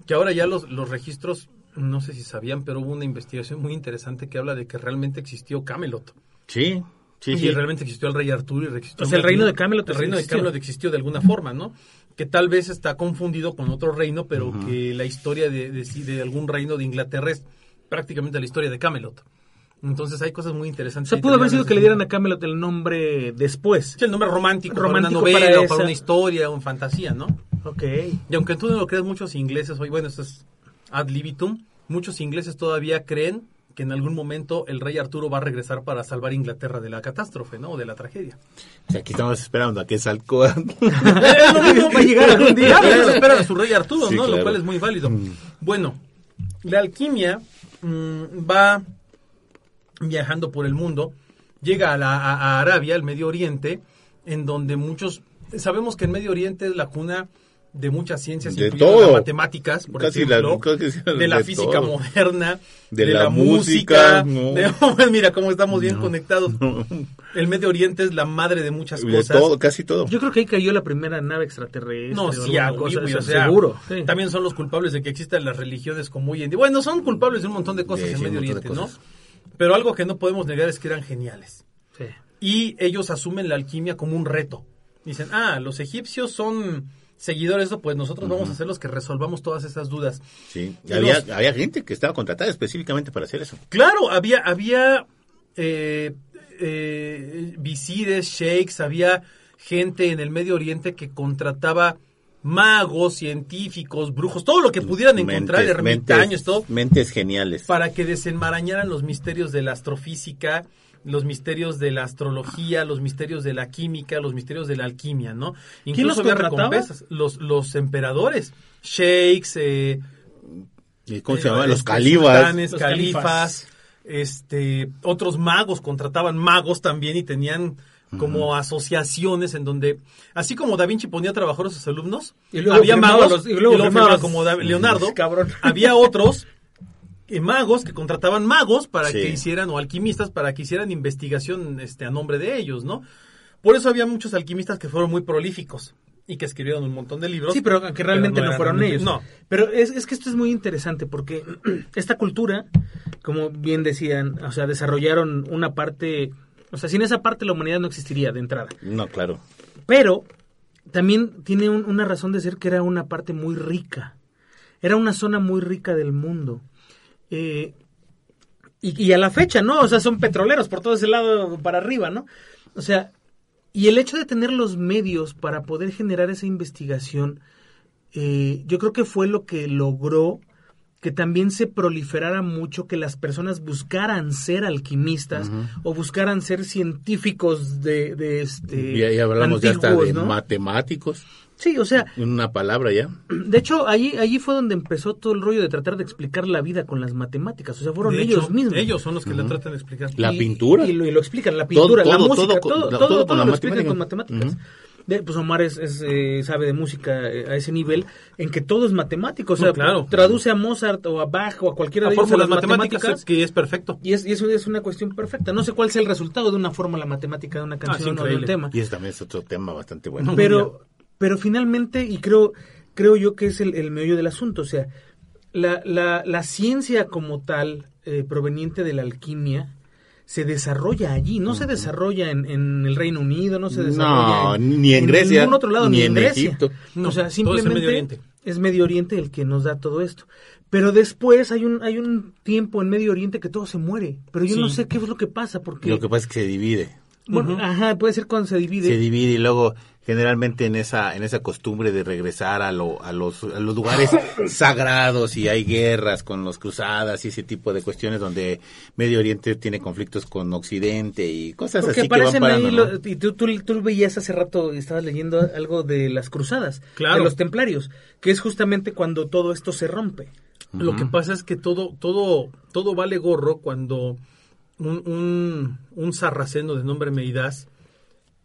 Que ahora ya los, los registros, no sé si sabían, pero hubo una investigación muy interesante que habla de que realmente existió Camelot. Sí, sí, y sí. realmente existió el rey Arturo y existió O sea, el Merlín. reino de Camelot El reino de existió. Camelot existió de alguna forma, ¿no? Que tal vez está confundido con otro reino, pero que la historia de, de, sí- de algún reino de Inglaterra es prácticamente la historia de Camelot. Entonces hay cosas muy O interesantes. sea, ahí pudo haber sido que le dieran a Camelot el nombre después. Sí, el nombre romántico, Romántico para una para novela o para una historia o en fantasía, ¿no? Ok. Y aunque tú no lo creas, muchos ingleses, hoy, bueno, esto es ad libitum, muchos ingleses todavía creen que en algún momento el rey Arturo va a regresar para salvar Inglaterra de la catástrofe, ¿no? O de la tragedia. O sea, aquí estamos esperando a que Salcoa. Es lo mismo va a llegar algún día. Ellos esperan a su rey Arturo, Sí, ¿no? Lo claro. cual es muy válido. Bueno, la alquimia mm, va viajando por el mundo, llega a, la, Arabia, al Medio Oriente, en donde muchos... Sabemos que el Medio Oriente es la cuna de muchas ciencias, De todo. las matemáticas, por Casi la- ejemplo, la- de la de física todo. moderna, De de, la la, música, música, no. de- mira cómo estamos bien conectados. El Medio Oriente es la madre de muchas De cosas. todo, casi todo. Yo creo que ahí cayó la primera nave extraterrestre. No, sí, a cosa o sea, seguro. sí. También son los culpables de que existan las religiones como hoy en día. Bueno, son culpables de un montón de cosas Sí, en sí, Medio Oriente, ¿no? Pero algo que no podemos negar es que eran geniales. Sí. Y ellos asumen la alquimia como un reto. Dicen, ah, los egipcios son seguidores, pues nosotros vamos a ser los que resolvamos todas esas dudas. Sí. Y Había, los- había gente que estaba contratada específicamente para hacer eso. Claro, había, había eh, eh, visires, sheiks, había gente en el Medio Oriente que contrataba magos, científicos, brujos, todo lo que pudieran encontrar, ermitaños, mentes- todo, Mentes geniales. para que desenmarañaran los misterios de la astrofísica, los misterios de la astrología, los misterios de la química, los misterios de la alquimia, ¿no? Incluso los había contrataba? recompensas, los, los emperadores, sheiks, eh, ¿Y ¿Cómo se eh, llamaban? Los este, calibas. sultanes, Los califas, califas. este, otros magos contrataban magos también y tenían como asociaciones en donde, así como Da Vinci ponía a trabajar a sus alumnos, Y luego había magos los- y y luego los- como Da- Leonardo, Cabrón. había otros eh, magos que contrataban magos para Sí. que hicieran o alquimistas para que hicieran investigación este a nombre de ellos, ¿no? Por eso había muchos alquimistas que fueron muy prolíficos y que escribieron un montón de libros. Sí, pero que realmente no, fueron ellos. No, Pero es, es que esto es muy interesante porque esta cultura, como bien decían, o sea, desarrollaron una parte, o sea, sin esa parte la humanidad no existiría de entrada. No, claro. Pero también tiene un- una razón de ser que era una parte muy rica. Era una zona muy rica del mundo. Eh, y, y a la fecha, ¿no? O sea, son petroleros por todo ese lado para arriba, ¿no? O sea, y el hecho de tener los medios para poder generar esa investigación, eh, yo creo que fue lo que logró que también se proliferara mucho, que las personas buscaran ser alquimistas o buscaran ser científicos de, de este Y ahí hablamos ya hasta de matemáticos. Sí, o sea, En una palabra ya. de hecho, allí, allí fue donde empezó todo el rollo de tratar de explicar la vida con las matemáticas. O sea, fueron De ellos hecho, mismos. Ellos son los que le tratan de explicar. La Y- pintura. Y lo, y lo explican, la Todo- pintura, la todo- música, todo todo, todo, todo todo con la lo explican matemática. con matemáticas. De, pues Omar es, es, eh, sabe de música eh, a ese nivel en que todo es matemático. O sea, No, claro. traduce a Mozart o a Bach o a cualquiera La de ellos a fórmula las matemáticas, matemáticas. que es perfecto. Y es, y eso es una cuestión perfecta. No sé cuál sea el resultado de una fórmula matemática de una canción o de un tema. Y ese también es otro tema bastante bueno. No, pero pero finalmente y creo creo yo que es el, el meollo del asunto o sea la, la, la ciencia como tal eh, proveniente de la alquimia se desarrolla allí no se desarrolla en, en el Reino Unido no se desarrolla No, ni en Grecia, ningún otro lado ni ni, en en Grecia Egipto. No, o sea todo es en simplemente Medio Oriente. es Medio Oriente el que nos da todo esto pero después hay un hay un tiempo en Medio Oriente que todo se muere pero yo no sé qué es lo que pasa porque Lo que pasa es que se divide. bueno, ajá puede ser cuando se divide Se divide y luego generalmente en esa en esa costumbre de regresar a, lo, a, los, a los lugares sagrados y hay guerras con los cruzadas y ese tipo de cuestiones donde Medio Oriente tiene conflictos con Occidente y cosas Porque así que van parando, ahí, y tú, tú, tú veías hace rato, estabas leyendo algo de las cruzadas, Claro. de los templarios, que es justamente cuando todo esto se rompe. Lo que pasa es que todo, todo, todo vale gorro cuando un, un, un sarraceno de nombre Meidas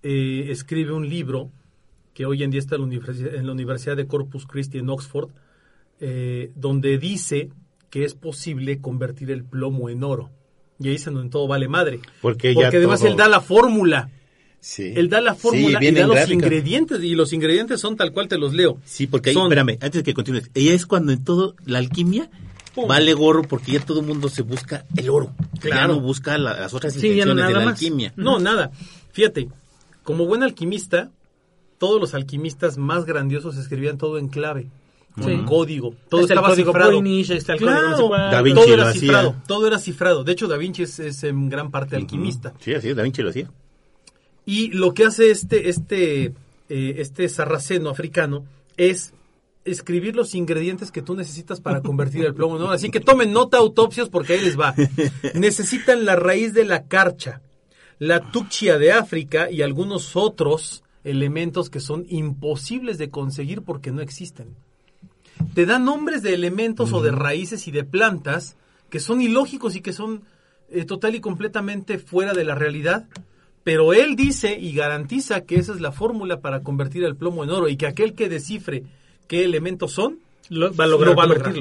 eh, escribe un libro que hoy en día está en la Universidad, en la Universidad de Corpus Christi en Oxford, eh, donde dice que es posible convertir el plomo en oro. Y ahí es en donde todo vale madre. Porque ya además todo- él da la fórmula. Sí. Él da la Sí, fórmula y da los gráfica. ingredientes. Y los ingredientes son tal cual te los leo. Sí, porque ahí, Son- espérame, antes de que continúes, ella es cuando en todo la alquimia Pum. vale gorro porque ya todo el mundo se busca el oro. Ya Claro. no busca la- las otras Sí, no de la más. alquimia. No, nada. Fíjate, como buen alquimista, todos los alquimistas más grandiosos escribían todo en clave, Sí. en código. Todo Está el estaba código cifrado. Está el código no sé Claro, cuál. Da Vinci todo lo era hacía. cifrado, todo era cifrado. De hecho, Da Vinci es, es en gran parte alquimista. Sí, así es, Da Vinci lo hacía. Y lo que hace este, este, eh, este sarraceno africano es escribir los ingredientes que tú necesitas para convertir el plomo en oro. Así que tomen nota autopsios porque ahí les va. Necesitan la raíz de la carcha, la tuccia de África y algunos otros elementos que son imposibles de conseguir porque no existen. Te dan nombres de elementos o de raíces y de plantas que son ilógicos y que son eh, total y completamente fuera de la realidad, pero él dice y garantiza que esa es la fórmula para convertir el plomo en oro y que aquel que descifre qué elementos son, Lo- va a lograr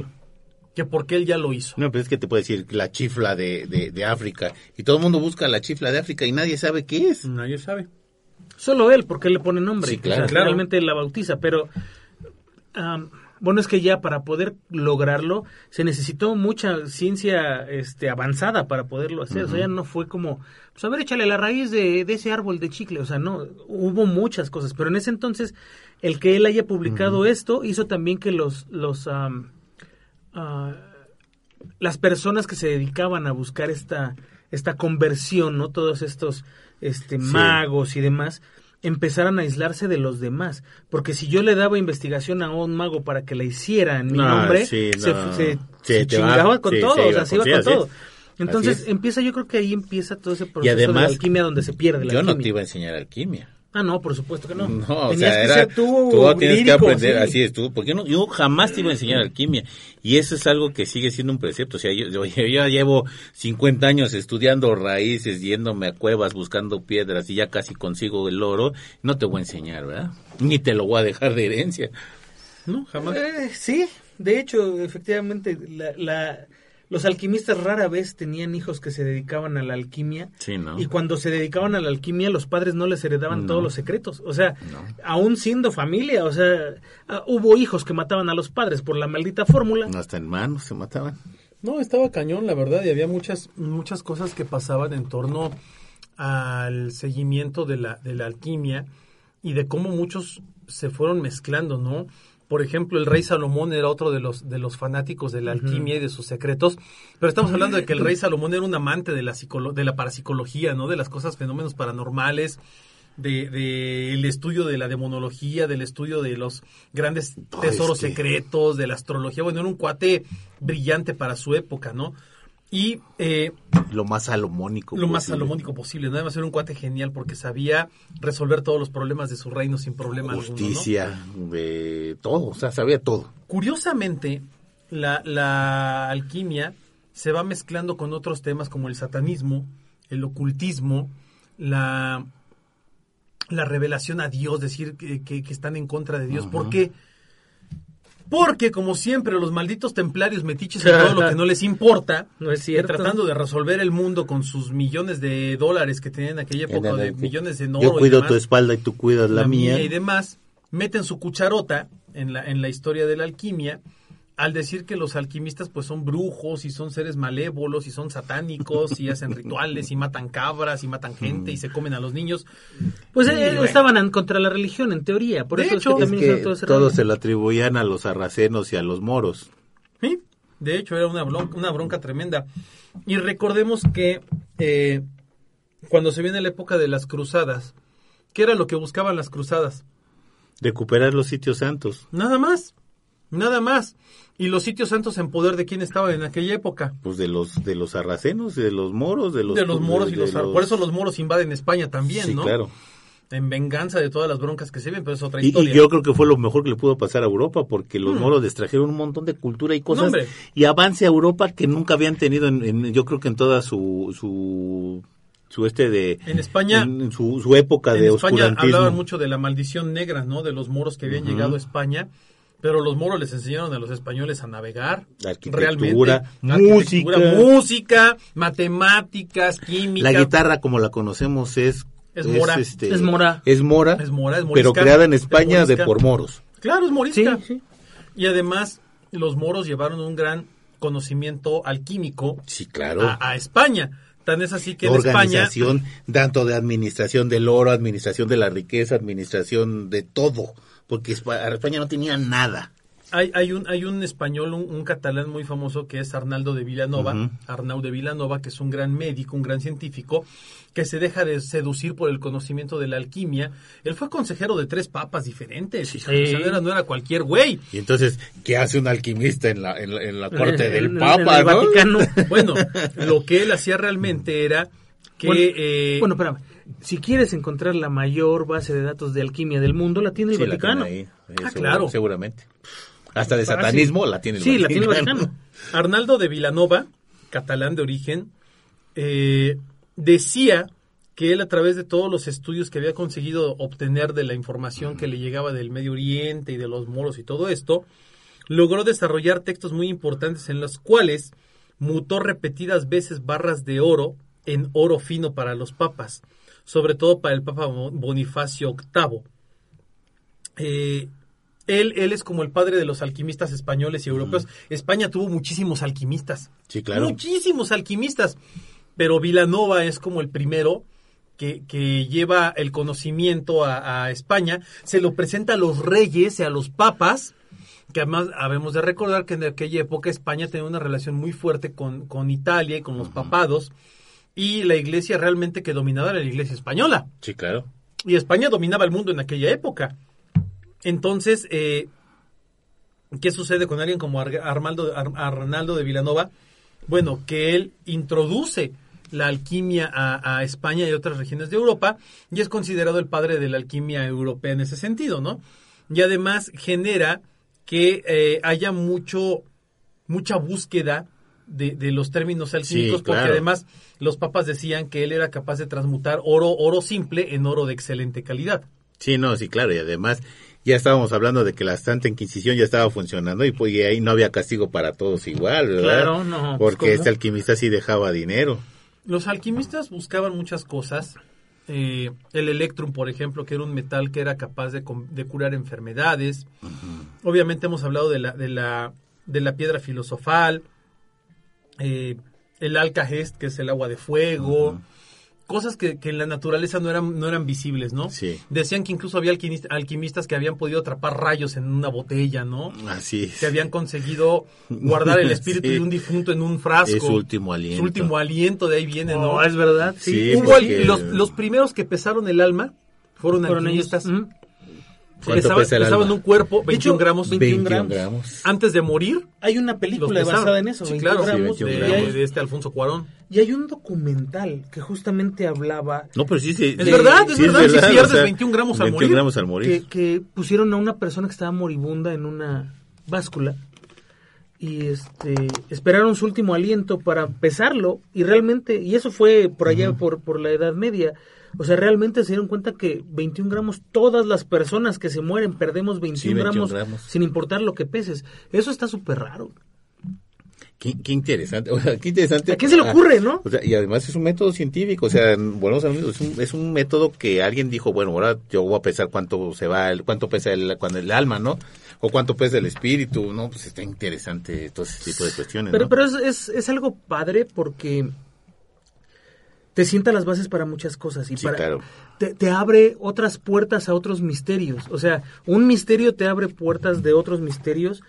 Que porque él ya lo hizo. No, pero es que te puedo decir la chifla de, de, de África. Y todo el mundo busca la chifla de África y nadie sabe qué es. Nadie sabe. Solo él, porque él le pone nombre. Sí, O claro. sea, Claro. Realmente él la bautiza, pero... am, bueno, es que ya para poder lograrlo se necesitó mucha ciencia este, avanzada para poderlo hacer. O sea, ya no fue como, pues a ver, échale la raíz de, de ese árbol de chicle. O sea, no, hubo muchas cosas. Pero en ese entonces, el que él haya publicado esto hizo también que los, los las personas que se dedicaban a buscar esta, esta conversión, ¿no? Todos estos este, magos y demás, empezaran a aislarse de los demás. Porque si yo le daba investigación a un mago para que la hiciera en mi No, nombre, sí, se, no. se- va- chingaba con sí, todo, se o sea, se iba con todo. es. Entonces empieza, yo creo que ahí empieza todo ese proceso además, de alquimia donde se pierde la Yo no alquimia. te iba a enseñar alquimia. Ah, no, por supuesto que no. No, o Tenías sea, que era, ser tú, tienes que aprender, sí. así es tú, porque no, yo jamás te iba a enseñar alquimia, y eso es algo que sigue siendo un precepto, o sea, yo, yo, yo ya llevo 50 años estudiando raíces, yéndome a cuevas, buscando piedras, y ya casi consigo el oro, no te voy a enseñar, ¿verdad? Ni te lo voy a dejar de herencia. No, jamás. Eh, sí, de hecho, efectivamente, la, la- los alquimistas rara vez tenían hijos que se dedicaban a la alquimia. Sí, ¿no? Y cuando se dedicaban a la alquimia, los padres no les heredaban No. todos los secretos. O sea, No. aún siendo familia, o sea, ah, hubo hijos que mataban a los padres por la maldita fórmula. No, hasta en manos se mataban. No, estaba cañón, la verdad, y había muchas, muchas cosas que pasaban en torno al seguimiento de la, de la alquimia y de cómo muchos se fueron mezclando, ¿no? Por ejemplo, el rey Salomón era otro de los, de los fanáticos de la alquimia y de sus secretos, pero estamos hablando de que el rey Salomón era un amante de la, psicolo- de la parapsicología, ¿no? De las cosas, fenómenos paranormales, de, de el estudio de la demonología, del estudio de los grandes Ay, tesoros es que- secretos, de la astrología. Bueno, era un cuate brillante para su época, ¿no? Y eh, Lo más salomónico. lo más salomónico posible. Nada más era un cuate genial porque sabía resolver todos los problemas de su reino sin problema alguno. ¿no? Justicia, de todo, o sea, sabía todo. Curiosamente, la, la alquimia se va mezclando con otros temas como el satanismo, el ocultismo, la, la revelación a Dios, decir que, que- que están en contra de Dios. ¿Por qué? Porque, como siempre, los malditos templarios metiches en todo lo que no les importa, No es cierto. tratando de resolver el mundo con sus millones de dólares que tenían en aquella época, de millones de oro Yo y cuido demás, tu espalda y tú cuidas la, mía. y demás, meten su cucharota en la, en la historia de la alquimia al decir que los alquimistas pues son brujos y son seres malévolos y son satánicos y hacen rituales y matan cabras y matan gente y se comen a los niños. Pues Sí, eh, bueno. estaban en contra la religión, en teoría. Por De eso hecho, es que Es también que todos se lo atribuían a los sarracenos y a los moros. Sí, de hecho era una bronca, una bronca tremenda. Y recordemos que eh, cuando se viene la época de las cruzadas, ¿qué era lo que buscaban las cruzadas? Recuperar los sitios santos. Nada más, nada más. Y los sitios santos en poder de quién estaban en aquella época. Pues de los de los sarracenos, de los moros, de los de los moros y de los, Por eso los moros invaden España también, Sí, ¿no? claro. En venganza de todas las broncas que se ven, pero es otra historia. y yo creo que fue lo mejor que le pudo pasar a Europa, porque los moros les trajeron un montón de cultura y cosas, y avance a Europa que nunca habían tenido, en, en- yo creo que en toda su, su, su este de... En España- en- su, su época en de España oscurantismo. hablaban mucho de la maldición negra, ¿no? De los moros que habían llegado a España. Pero los moros les enseñaron a los españoles a navegar. Arquitectura, realmente. música. Arquitectura, música, matemáticas, química. La guitarra como la conocemos es... Es mora. este, Es mora. Es mora. Es mora, es Pero morisca. creada en Es España de por moros. Claro, es morisca. Sí, sí. Y además, los moros llevaron un gran conocimiento alquímico Sí, claro. a, a España. Tan es así que en España organización, tanto de administración del oro, administración de la riqueza, administración de todo, porque Espa- España no tenía nada. hay, hay un hay un español, un, un catalán muy famoso que es Arnaldo de Vilanova, Ujú. Arnau de Vilanova, que es un gran médico, un gran científico, que se deja de seducir por el conocimiento de la alquimia. Él fue consejero de tres papas diferentes. Sí. o sea, no, era, no era cualquier güey. Y entonces, ¿qué hace un alquimista en la, en la, en la corte del en- Papa, en el no? Vaticano. Bueno, lo que él hacía realmente era que... bueno, eh, bueno, espérame. Si quieres encontrar la mayor base de datos de alquimia del mundo, la tiene el Sí, la Vaticano. tiene ahí, eh, Ah, seguro- claro. Seguramente. Hasta de Fácil. satanismo la tiene el Sí, la tiene el Vaticano. Vaticano. Arnaldo de Vilanova, catalán de origen, eh, decía que él a través de todos los estudios que había conseguido obtener de la información que le llegaba del Medio Oriente y de los moros y todo esto, logró desarrollar textos muy importantes en los cuales mutó repetidas veces barras de oro en oro fino para los papas, sobre todo para el Papa Bo- Bonifacio VIII. Eh, él, él es como el padre de los alquimistas españoles y europeos. España tuvo muchísimos alquimistas. Sí, claro. Muchísimos alquimistas. Pero Vilanova es como el primero que, que lleva el conocimiento a, a España. Se lo presenta a los reyes y a los papas. Que además habemos de recordar que en aquella época España tenía una relación muy fuerte con, con Italia y con los papados. Y la iglesia realmente que dominaba era la iglesia española Sí, claro. y España dominaba el mundo en aquella época. Entonces, eh, ¿qué sucede con alguien como Ar- Armaldo, Ar- Arnaldo de Vilanova? Bueno, que él introduce la alquimia a, a España y otras regiones de Europa y es considerado el padre de la alquimia europea en ese sentido, ¿no? Y además genera que eh, haya mucho, mucha búsqueda de, de los términos alquímicos, Sí, porque además los papas decían que él era capaz de transmutar oro, oro simple en oro de excelente calidad. Sí, no, sí, claro. Y además, ya estábamos hablando de que la Santa Inquisición ya estaba funcionando y pues y ahí no había castigo para todos igual, ¿verdad? Claro, no, pues, Porque ¿cómo? este alquimista sí dejaba dinero. Los alquimistas buscaban muchas cosas. Eh, el electrum, por ejemplo, que era un metal que era capaz de curar enfermedades. Obviamente hemos hablado de la, de la, de la piedra filosofal. Eh, el alcahest, que es el agua de fuego. Cosas que, que en la naturaleza no eran, no eran visibles, ¿no? Sí. Decían que incluso había alquimist- alquimistas que habían podido atrapar rayos en una botella, ¿no? Así es. que habían conseguido guardar el espíritu Sí. de un difunto en un frasco. Es su último aliento. Su último aliento, de ahí viene, ¿no? No, es verdad. Sí, Sí. Hubo porque- al- los, los primeros que pesaron el alma fueron, Fueron ellos. alquimistas. Ujú. ¿Cuánto pesaba, pesa el pesaba alma? un cuerpo De 21 hecho, gramos 21 21 gramos. gramos. antes de morir. Hay una película basada en eso, Sí, 21 claro, gramos, Sí, de, 21 y hay- gramos. de este Alfonso Cuarón. Y hay un documental que justamente hablaba No, pero sí, sí. Es verdad, es sí verdad, si pierdes o sea, 21 gramos al 21 morir. gramos al morir. que, que pusieron a una persona que estaba moribunda en una báscula y este esperaron su último aliento para pesarlo y realmente y eso fue por allá por, por la Edad Media o sea realmente se dieron cuenta que 21 gramos todas las personas que se mueren perdemos 21, Sí, 21 gramos, gramos. sin importar lo que peses eso está súper raro Qué, qué interesante, o sea, qué interesante. ¿A quién se le ocurre, no? O sea, y además es un método científico, o sea, bueno, es un, es un método que alguien dijo, bueno, ahora yo voy a pesar cuánto se va, el, cuánto pesa el, cuando el alma, ¿no? O cuánto pesa el espíritu, ¿no? Pues está interesante todo ese tipo de cuestiones, Pero, ¿no? pero es, es, es algo padre porque te sienta las bases para muchas cosas y Sí, para, claro. te, te abre otras puertas a otros misterios. O sea, un misterio te abre puertas de otros misterios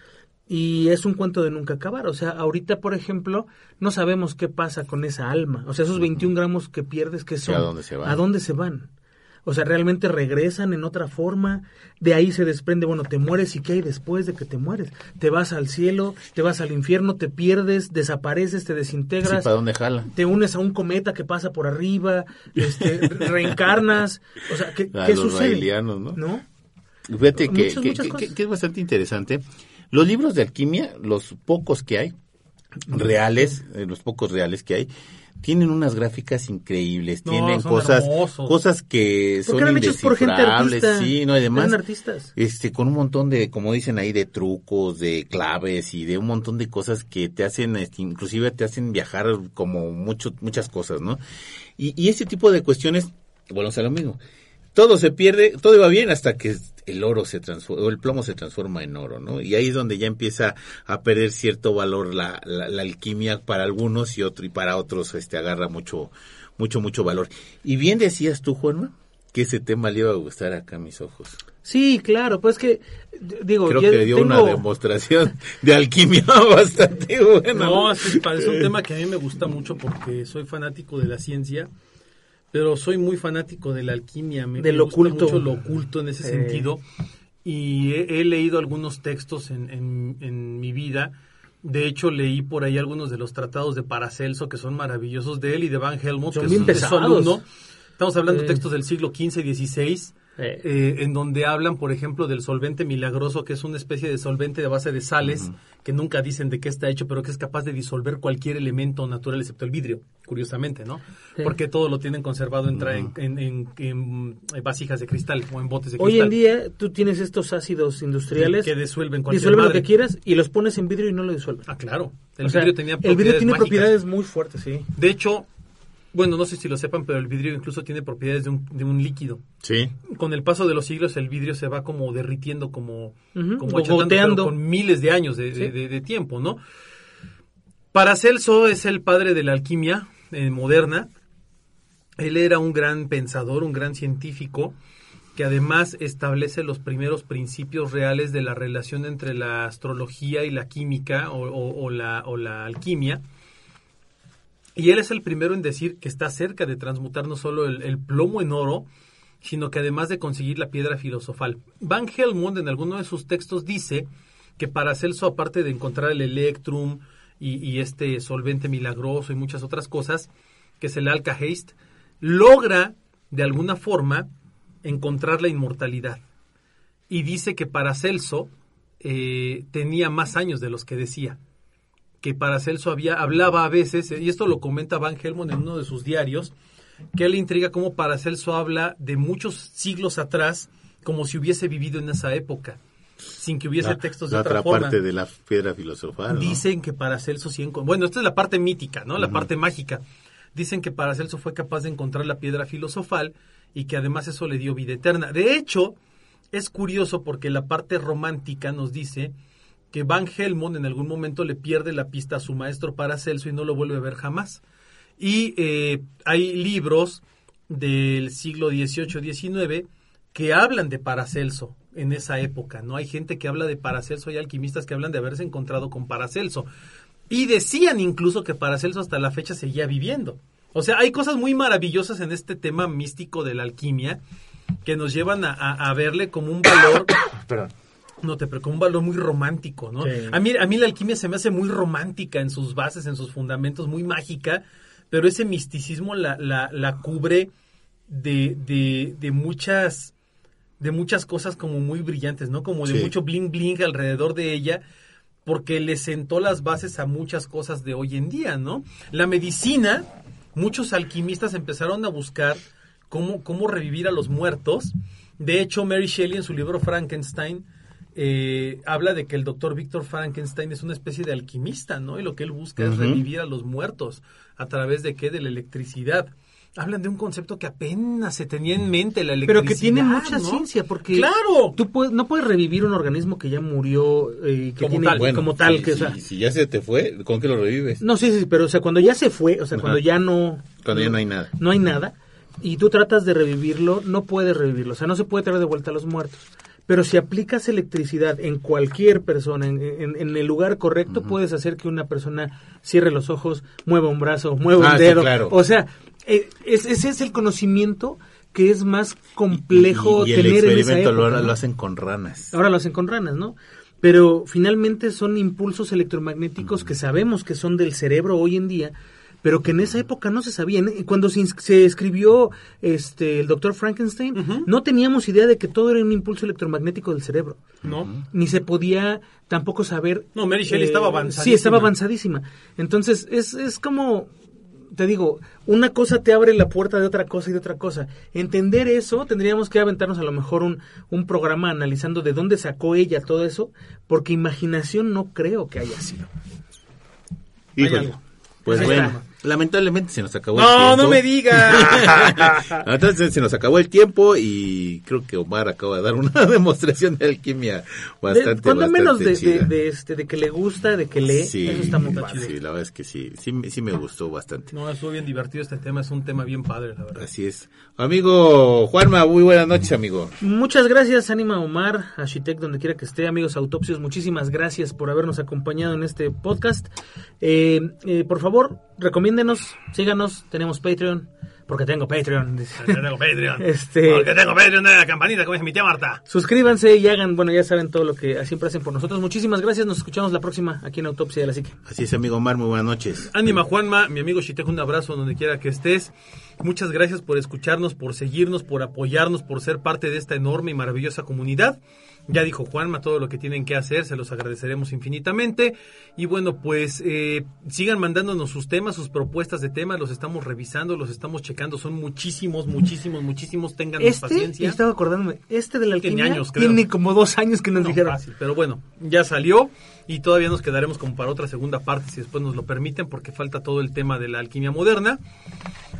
y es un cuento de nunca acabar. O sea, ahorita, por ejemplo, no sabemos qué pasa con esa alma. O sea, esos 21 gramos que pierdes, ¿qué son? ¿a dónde se van? ¿A dónde se van? O sea, realmente regresan en otra forma. De ahí se desprende, bueno, te mueres y qué hay después de que te mueres. Te vas al cielo, te vas al infierno, te pierdes, desapareces, te Sí, desintegras, ¿para dónde jala? te unes a un cometa que pasa por arriba, este, reencarnas. O sea, ¿qué, A qué los sucede? ¿no? ¿No? Fíjate que, Muchas, que- muchas que- cosas. que es bastante interesante. Los libros de alquimia, los pocos que hay, reales, eh, los pocos reales que hay, tienen unas gráficas increíbles, No, tienen son cosas, hermosos. cosas que son eran hechos por gente indescifrables, artista. sí, no, y además, artistas. este, con un montón de, como dicen ahí, de trucos, de claves y de un montón de cosas que te hacen, este, inclusive te hacen viajar como mucho, muchas cosas, ¿no? Y, y ese tipo de cuestiones, bueno, o sea, lo mismo. Todo se pierde, todo iba bien hasta que el oro se transforma, o el plomo se transforma en oro, ¿no? Y ahí es donde ya empieza a perder cierto valor la, la, la alquimia para algunos y otro, y para otros, este, agarra mucho, mucho, mucho valor. Y bien decías tú, Juanma, que ese tema le iba a gustar acá a mis ojos. Sí, claro, pues que, digo, Creo ya que dio una demostración de alquimia bastante buena. No, es, es un tema que a mí me gusta mucho porque soy fanático de la ciencia, pero soy muy fanático de la alquimia. Me, gusta oculto. mucho lo oculto en ese Eh. sentido. Y he, he leído algunos textos en, en- en mi vida. De hecho, leí por ahí algunos de los tratados de Paracelso que son maravillosos de él y de Van Helmont, Son que bien es, pesados. alumno. Estamos hablando de textos del siglo XV y XVI. Eh. eh, en donde hablan, por ejemplo, del solvente milagroso, que es una especie de solvente de base de sales, que nunca dicen de qué está hecho, pero que es capaz de disolver cualquier elemento natural excepto el vidrio, curiosamente, ¿no? Sí. Porque todo lo tienen conservado en, en, en- en- en vasijas de cristal o en botes de Hoy cristal. en día tú tienes estos ácidos industriales, que disuelven cualquier disuelven lo madre. que quieras y los pones en vidrio y no lo disuelven. Ah, claro. El O sea, vidrio tenía el vidrio propiedades tiene mágicas. propiedades muy fuertes, sí. De hecho, bueno, no sé si lo sepan, pero el vidrio incluso tiene propiedades de un, de un líquido. Sí. con el paso de los siglos el vidrio se va como derritiendo, como, como achatando, con miles de años de, de- Sí. de- de tiempo, ¿no? Paracelso es el padre de la alquimia eh, moderna. Él era un gran pensador, un gran científico, que además establece los primeros principios reales de la relación entre la astrología y la química o, o- o la, o la alquimia. Y él es el primero en decir que está cerca de transmutar no solo el, plomo en oro, sino que además de conseguir la piedra filosofal. Van Helmont en alguno de sus textos dice que Paracelso, aparte de encontrar el electrum y, y este solvente milagroso y muchas otras cosas, que es el alcaheist, logra de alguna forma encontrar la inmortalidad. Y dice que Paracelso eh, tenía más años de los que decía que Paracelso había, hablaba a veces, y esto lo comenta Van Helmont en uno de sus diarios, que le intriga cómo Paracelso habla de muchos siglos atrás como si hubiese vivido en esa época, sin que hubiese La, textos de la otra otra forma. parte de la piedra filosofal. ¿no? Dicen que Paracelso sí encon- Bueno, esta es la parte mítica, ¿no? La parte mágica. Dicen que Paracelso fue capaz de encontrar la piedra filosofal y que además eso le dio vida eterna. De hecho, es curioso porque la parte romántica nos dice que Van Helmont en algún momento le pierde la pista a su maestro Paracelso y no lo vuelve a ver jamás. Y eh, hay libros del siglo XVIII-XIX que hablan de Paracelso en esa época, ¿no? Hay gente que habla de Paracelso y alquimistas que hablan de haberse encontrado con Paracelso. Y decían incluso que Paracelso hasta la fecha seguía viviendo. O sea, hay cosas muy maravillosas en este tema místico de la alquimia que nos llevan a, a- a verle como un valor Perdón. No te como un valor muy romántico, ¿no? Sí. A mí a mí la alquimia se me hace muy romántica en sus bases, en sus fundamentos, muy mágica, pero ese misticismo la, la, la cubre de, de, de muchas de muchas cosas como muy brillantes, ¿no? Como de Sí. mucho bling bling alrededor de ella, porque le sentó las bases a muchas cosas de hoy en día, ¿no? La medicina, muchos alquimistas empezaron a buscar cómo, cómo revivir a los muertos. De hecho, Mary Shelley en su libro Frankenstein eh, habla de que el doctor Víctor Frankenstein es una especie de alquimista, ¿no? Y lo que él busca es revivir a los muertos. ¿A través de qué? De la electricidad. Hablan de un concepto que apenas se tenía en mente, la electricidad. Pero que tiene mucha ¿no? ciencia, porque ¡Claro! tú puedes, no puedes revivir un organismo que ya murió, eh, que Como tiene tal. Bueno, como tal, si, que, o si- sea, si ya se te fue, ¿con qué lo revives? no, sí, sí, pero o sea, cuando ya se fue, o sea, Ajá. cuando ya no, Cuando ya no hay nada. no hay nada, y tú tratas de revivirlo, no puedes revivirlo, o sea, no se puede traer de vuelta a los muertos. Pero si aplicas electricidad en cualquier persona, en, en- en el lugar correcto, puedes hacer que una persona cierre los ojos, mueva un brazo, mueva Ah, un dedo. claro. O sea, eh, es- ese es el conocimiento que es más complejo y, y el tener en esa experimento lo, época, ¿no? lo hacen con ranas. Ahora lo hacen con ranas, ¿no? Pero finalmente son impulsos electromagnéticos que sabemos que son del cerebro hoy en día, pero que en esa época no se sabían. Y Cuando se, se escribió este el doctor Frankenstein, no teníamos idea de que todo era un impulso electromagnético del cerebro. ¿No? Ni se podía tampoco saber. eh, No, Mary Shelley estaba avanzadísima. Sí, estaba avanzadísima. Entonces, es, es como, te digo, una cosa te abre la puerta de otra cosa y de otra cosa. Entender eso, tendríamos que aventarnos a lo mejor un, un programa analizando de dónde sacó ella todo eso, porque imaginación no creo que haya sido. Híjole. Pues bueno. Lamentablemente se nos acabó el No, tiempo. no me digas. Entonces se nos acabó el tiempo y creo que Omar acaba de dar una demostración de alquimia bastante, De- cuando bastante menos de, de, chida. de este, de que le gusta, de que lee, sí, eso está muy padre. sí, la verdad es que sí, sí, me- sí me gustó bastante. No, estuvo bien divertido este tema, es un tema bien padre, la verdad. Así es. Amigo Juanma, muy buenas noches, amigo. Muchas gracias, Anima Omar, a Shitek, donde quiera que esté, amigos autopsios, muchísimas gracias por habernos acompañado en este podcast. Eh, eh, por favor, recomiéndenos, síganos, tenemos Patreon, porque tengo Patreon. Porque tengo Patreon. Este- Porque tengo Patreon de la campanita, como dice mi tía Marta. Suscríbanse y hagan, bueno, ya saben todo lo que siempre hacen por nosotros. Muchísimas gracias, nos escuchamos la próxima aquí en Autopsia de la Psique. Así es, amigo Omar, muy buenas noches. Ánima Juanma, mi amigo Shitejo, un abrazo donde quiera que estés. Muchas gracias por escucharnos, por seguirnos, por apoyarnos, por ser parte de esta enorme y maravillosa comunidad. Ya dijo Juanma todo lo que tienen que hacer, se los agradeceremos infinitamente. Y bueno, pues eh, sigan mandándonos sus temas, sus propuestas de temas, los estamos revisando, los estamos checando. Son muchísimos, muchísimos, muchísimos. Tengan Este, paciencia. estaba acordándome, este de la Tiene alquimia años, creo. tiene como dos años que nos No, dijeron. fácil, pero bueno, ya salió y todavía nos quedaremos como para otra segunda parte si después nos lo permiten porque falta todo el tema de la alquimia moderna.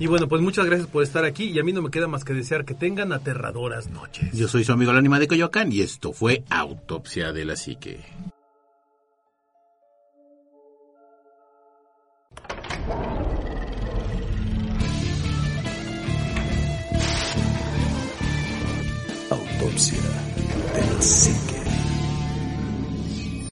Y bueno, pues muchas gracias por estar aquí y a mí no me queda más que desear que tengan aterradoras noches. Yo soy su amigo el ánima de Coyoacán y esto fue Autopsia de la Psique. Autopsia de la psique.